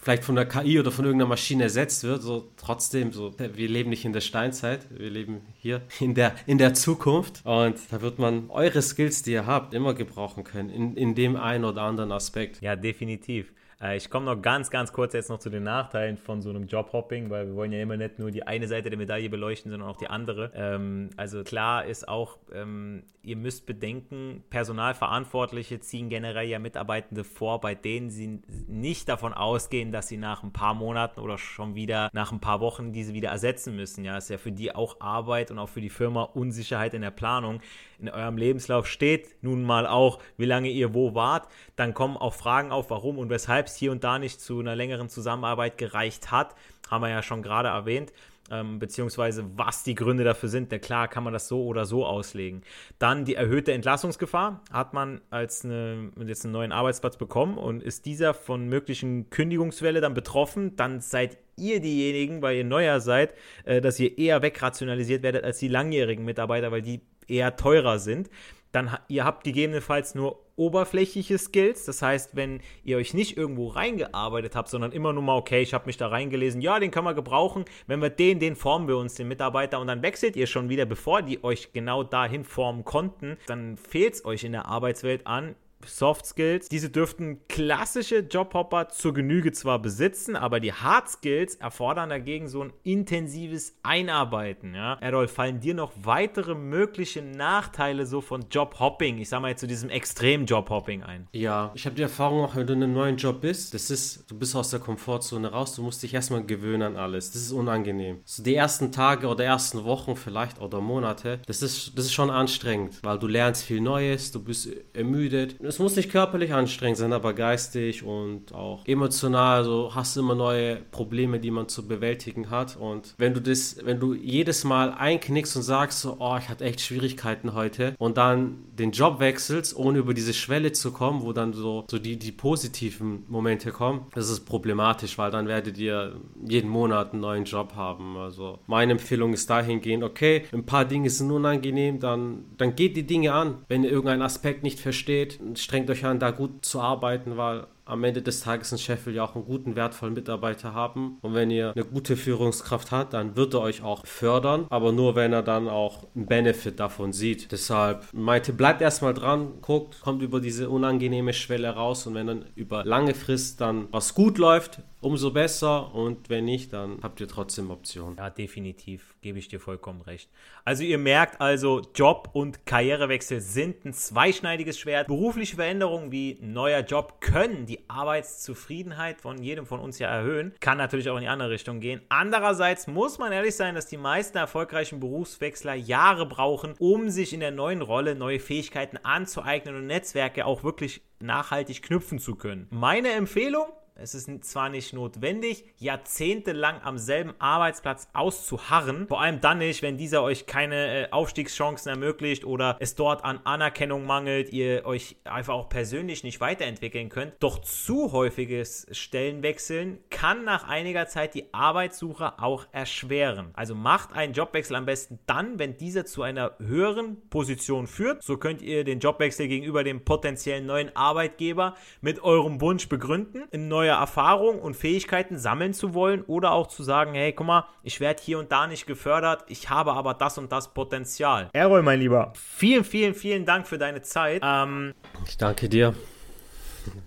vielleicht von der KI oder von irgendeiner Maschine ersetzt wird, so trotzdem, so wir leben nicht in der Steinzeit, wir leben hier in der, in der Zukunft. Und da wird man eure Skills, die ihr habt, immer gebrauchen können, in, in dem einen oder anderen Aspekt. Ja, definitiv. Äh, ich komme noch ganz, ganz kurz jetzt noch zu den Nachteilen von so einem Jobhopping, weil wir wollen ja immer nicht nur die eine Seite der Medaille beleuchten, sondern auch die andere. Ähm, also klar ist auch, ähm, ihr müsst bedenken, Personalverantwortliche ziehen generell ja Mitarbeitende vor, bei denen sie nicht davon ausgehen, dass sie nach ein paar Monaten oder schon wieder nach ein paar Wochen diese wieder ersetzen müssen. Ja, ist ja für die auch Arbeit und auch für die Firma Unsicherheit in der Planung. In eurem Lebenslauf steht nun mal auch, wie lange ihr wo wart. Dann kommen auch Fragen auf, warum und weshalb es hier und da nicht zu einer längeren Zusammenarbeit gereicht hat. Haben wir ja schon gerade erwähnt ähm, beziehungsweise was die Gründe dafür sind. Na klar, kann man das so oder so auslegen. Dann die erhöhte Entlassungsgefahr hat man als eine, jetzt einen neuen Arbeitsplatz bekommen und ist dieser von möglichen Kündigungswelle dann betroffen, dann seid ihr diejenigen, weil ihr neuer seid, äh, dass ihr eher wegrationalisiert werdet als die langjährigen Mitarbeiter, weil die eher teurer sind. Dann ihr habt gegebenenfalls nur oberflächliche Skills. Das heißt, wenn ihr euch nicht irgendwo reingearbeitet habt, sondern immer nur mal, okay, ich habe mich da reingelesen, ja, den können wir gebrauchen. Wenn wir den, den formen wir uns, den Mitarbeiter, und dann wechselt ihr schon wieder, bevor die euch genau dahin formen konnten, dann fehlt es euch in der Arbeitswelt an, Soft Skills. Diese dürften klassische Jobhopper zur Genüge zwar besitzen, aber die Hard Skills erfordern dagegen so ein intensives Einarbeiten. Ja? Errol, fallen dir noch weitere mögliche Nachteile so von Jobhopping, ich sag mal jetzt zu diesem extremen Jobhopping ein? Ja, ich habe die Erfahrung auch, wenn du in einem neuen Job bist, das ist, du bist aus der Komfortzone raus, du musst dich erstmal gewöhnen an alles. Das ist unangenehm. So die ersten Tage oder ersten Wochen vielleicht oder Monate, das ist, das ist schon anstrengend, weil du lernst viel Neues, du bist ermüdet es muss nicht körperlich anstrengend sein, aber geistig und auch emotional. So hast du immer neue Probleme, die man zu bewältigen hat. Und wenn du das, wenn du jedes Mal einknickst und sagst so, oh, ich hatte echt Schwierigkeiten heute und dann den Job wechselst, ohne über diese Schwelle zu kommen, wo dann so, so die, die positiven Momente kommen, das ist problematisch, weil dann werdet ihr jeden Monat einen neuen Job haben. Also meine Empfehlung ist dahingehend, okay, ein paar Dinge sind unangenehm, dann, dann geht die Dinge an. Wenn ihr irgendeinen Aspekt nicht versteht, strengt euch an, da gut zu arbeiten, weil am Ende des Tages ein Chef will ja auch einen guten, wertvollen Mitarbeiter haben. Und wenn ihr eine gute Führungskraft habt, dann wird er euch auch fördern, aber nur wenn er dann auch einen Benefit davon sieht. Deshalb meinte, bleibt erstmal dran, guckt, kommt über diese unangenehme Schwelle raus und wenn dann über lange Frist dann was gut läuft, umso besser und wenn nicht, dann habt ihr trotzdem Optionen. Ja, definitiv, gebe ich dir vollkommen recht. Also ihr merkt also, Job und Karrierewechsel sind ein zweischneidiges Schwert. Berufliche Veränderungen wie neuer Job können die Arbeitszufriedenheit von jedem von uns ja erhöhen. Kann natürlich auch in die andere Richtung gehen. Andererseits muss man ehrlich sein, dass die meisten erfolgreichen Berufswechsler Jahre brauchen, um sich in der neuen Rolle neue Fähigkeiten anzueignen und Netzwerke auch wirklich nachhaltig knüpfen zu können. Meine Empfehlung, es ist zwar nicht notwendig, jahrzehntelang am selben Arbeitsplatz auszuharren, vor allem dann nicht, wenn dieser euch keine äh, Aufstiegschancen ermöglicht oder es dort an Anerkennung mangelt, ihr euch einfach auch persönlich nicht weiterentwickeln könnt. Doch zu häufiges Stellenwechseln kann nach einiger Zeit die Arbeitssuche auch erschweren. Also macht einen Jobwechsel am besten dann, wenn dieser zu einer höheren Position führt. So könnt ihr den Jobwechsel gegenüber dem potenziellen neuen Arbeitgeber mit eurem Wunsch begründen. Ein neue Erfahrungen und Fähigkeiten sammeln zu wollen oder auch zu sagen, hey, guck mal, ich werde hier und da nicht gefördert, ich habe aber das und das Potenzial. Errol, mein Lieber, vielen, vielen, vielen Dank für deine Zeit. Ähm, ich danke dir.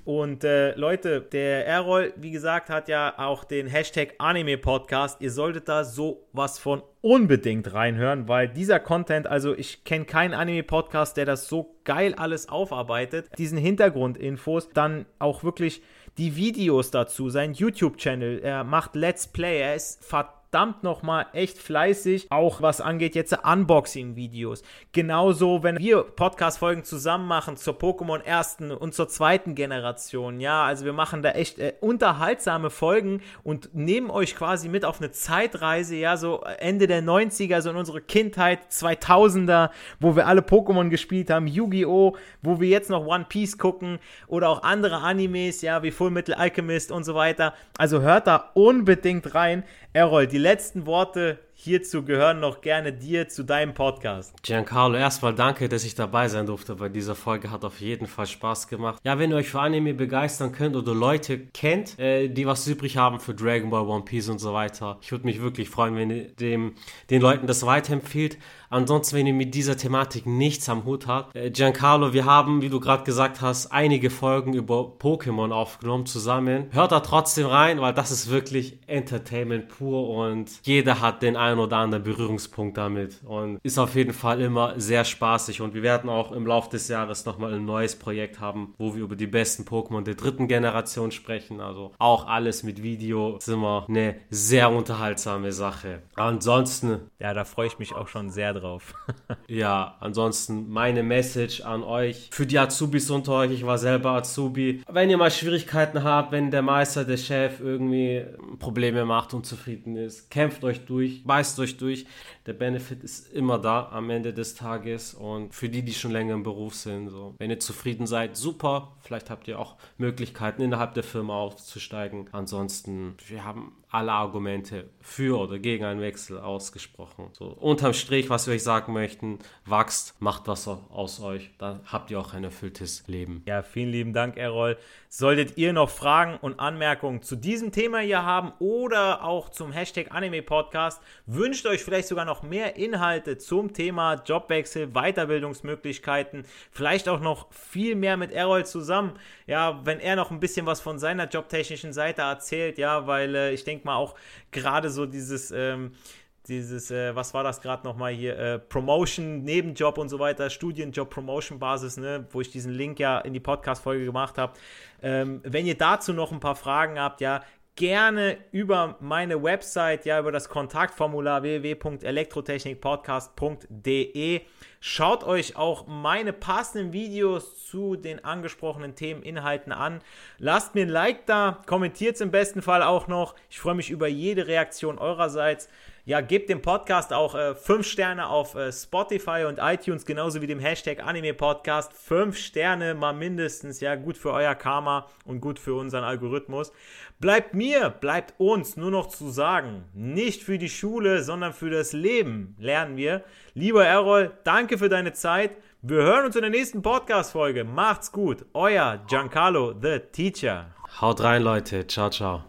Und äh, Leute, der Errol, wie gesagt, hat ja auch den Hashtag Anime Podcast. Ihr solltet da so was von unbedingt reinhören, weil dieser Content, also ich kenne keinen Anime-Podcast, der das so geil alles aufarbeitet. Diesen Hintergrundinfos, dann auch wirklich die Videos dazu, sein YouTube-Channel, er macht Let's Play, er ist verdammt verdammt nochmal echt fleißig, auch was angeht jetzt Unboxing-Videos. Genauso, wenn wir Podcast-Folgen zusammen machen zur Pokémon ersten und zur zweiten Generation. Ja, also wir machen da echt äh, unterhaltsame Folgen und nehmen euch quasi mit auf eine Zeitreise, ja, so Ende der 90er, so in unsere Kindheit, 2000er, wo wir alle Pokémon gespielt haben, Yu-Gi-Oh!, wo wir jetzt noch One Piece gucken oder auch andere Animes, ja, wie Full Metal Alchemist und so weiter. Also hört da unbedingt rein. Errol, die letzten Worte hierzu gehören noch gerne dir zu deinem Podcast. Giancarlo, erstmal danke, dass ich dabei sein durfte bei dieser Folge. Hat auf jeden Fall Spaß gemacht. Ja, wenn ihr euch für Anime begeistern könnt oder Leute kennt, äh, die was übrig haben für Dragon Ball, One Piece und so weiter, ich würde mich wirklich freuen, wenn ihr dem, den Leuten das weiterempfiehlt. Ansonsten, wenn ihr mit dieser Thematik nichts am Hut habt, äh, Giancarlo, wir haben, wie du gerade gesagt hast, einige Folgen über Pokémon aufgenommen zusammen. Hört da trotzdem rein, weil das ist wirklich Entertainment pur und jeder hat den einen oder anderen Berührungspunkt damit und ist auf jeden Fall immer sehr spaßig und wir werden auch im Laufe des Jahres nochmal ein neues Projekt haben, wo wir über die besten Pokémon der dritten Generation sprechen. Also auch alles mit Video ist immer eine sehr unterhaltsame Sache. Ansonsten. Ja, da freue ich mich auch schon sehr drauf ja, ansonsten meine Message an euch. Für die Azubis unter euch, ich war selber Azubi. Wenn ihr mal Schwierigkeiten habt, wenn der Meister, der Chef irgendwie Probleme macht, unzufrieden ist, kämpft euch durch, beißt euch durch. Der Benefit ist immer da am Ende des Tages und für die, die schon länger im Beruf sind, so. Wenn ihr zufrieden seid, super. Vielleicht habt ihr auch Möglichkeiten innerhalb der Firma aufzusteigen. Ansonsten, wir haben alle Argumente für oder gegen einen Wechsel ausgesprochen. So, unterm Strich, was wir euch sagen möchten, wachst, macht was aus euch, dann habt ihr auch ein erfülltes Leben. Ja, vielen lieben Dank, Errol. Solltet ihr noch Fragen und Anmerkungen zu diesem Thema hier haben oder auch zum Hashtag Anime Podcast, wünscht euch vielleicht sogar noch mehr Inhalte zum Thema Jobwechsel, Weiterbildungsmöglichkeiten, vielleicht auch noch viel mehr mit Errol zusammen. Ja, wenn er noch ein bisschen was von seiner jobtechnischen Seite erzählt, ja, weil äh, ich denke mal auch gerade so dieses ähm, dieses, äh, was war das gerade nochmal hier, äh, Promotion, Nebenjob und so weiter, Studienjob, Promotion-Basis, ne, wo ich diesen Link ja in die Podcast-Folge gemacht habe. Ähm, wenn ihr dazu noch ein paar Fragen habt, ja, gerne über meine Website, ja, über das Kontaktformular www.elektrotechnikpodcast.de. Schaut euch auch meine passenden Videos zu den angesprochenen Themeninhalten an. Lasst mir ein Like da, kommentiert es im besten Fall auch noch. Ich freue mich über jede Reaktion eurerseits. Ja, gebt dem Podcast auch 5 äh, Sterne auf äh, Spotify und iTunes, genauso wie dem Hashtag Anime Podcast. 5 Sterne mal mindestens, ja, gut für euer Karma und gut für unseren Algorithmus. Bleibt mir, bleibt uns nur noch zu sagen, nicht für die Schule, sondern für das Leben lernen wir. Lieber Errol, danke für deine Zeit. Wir hören uns in der nächsten Podcast-Folge. Macht's gut. Euer Giancarlo, the Teacher. Haut rein, Leute. Ciao, ciao.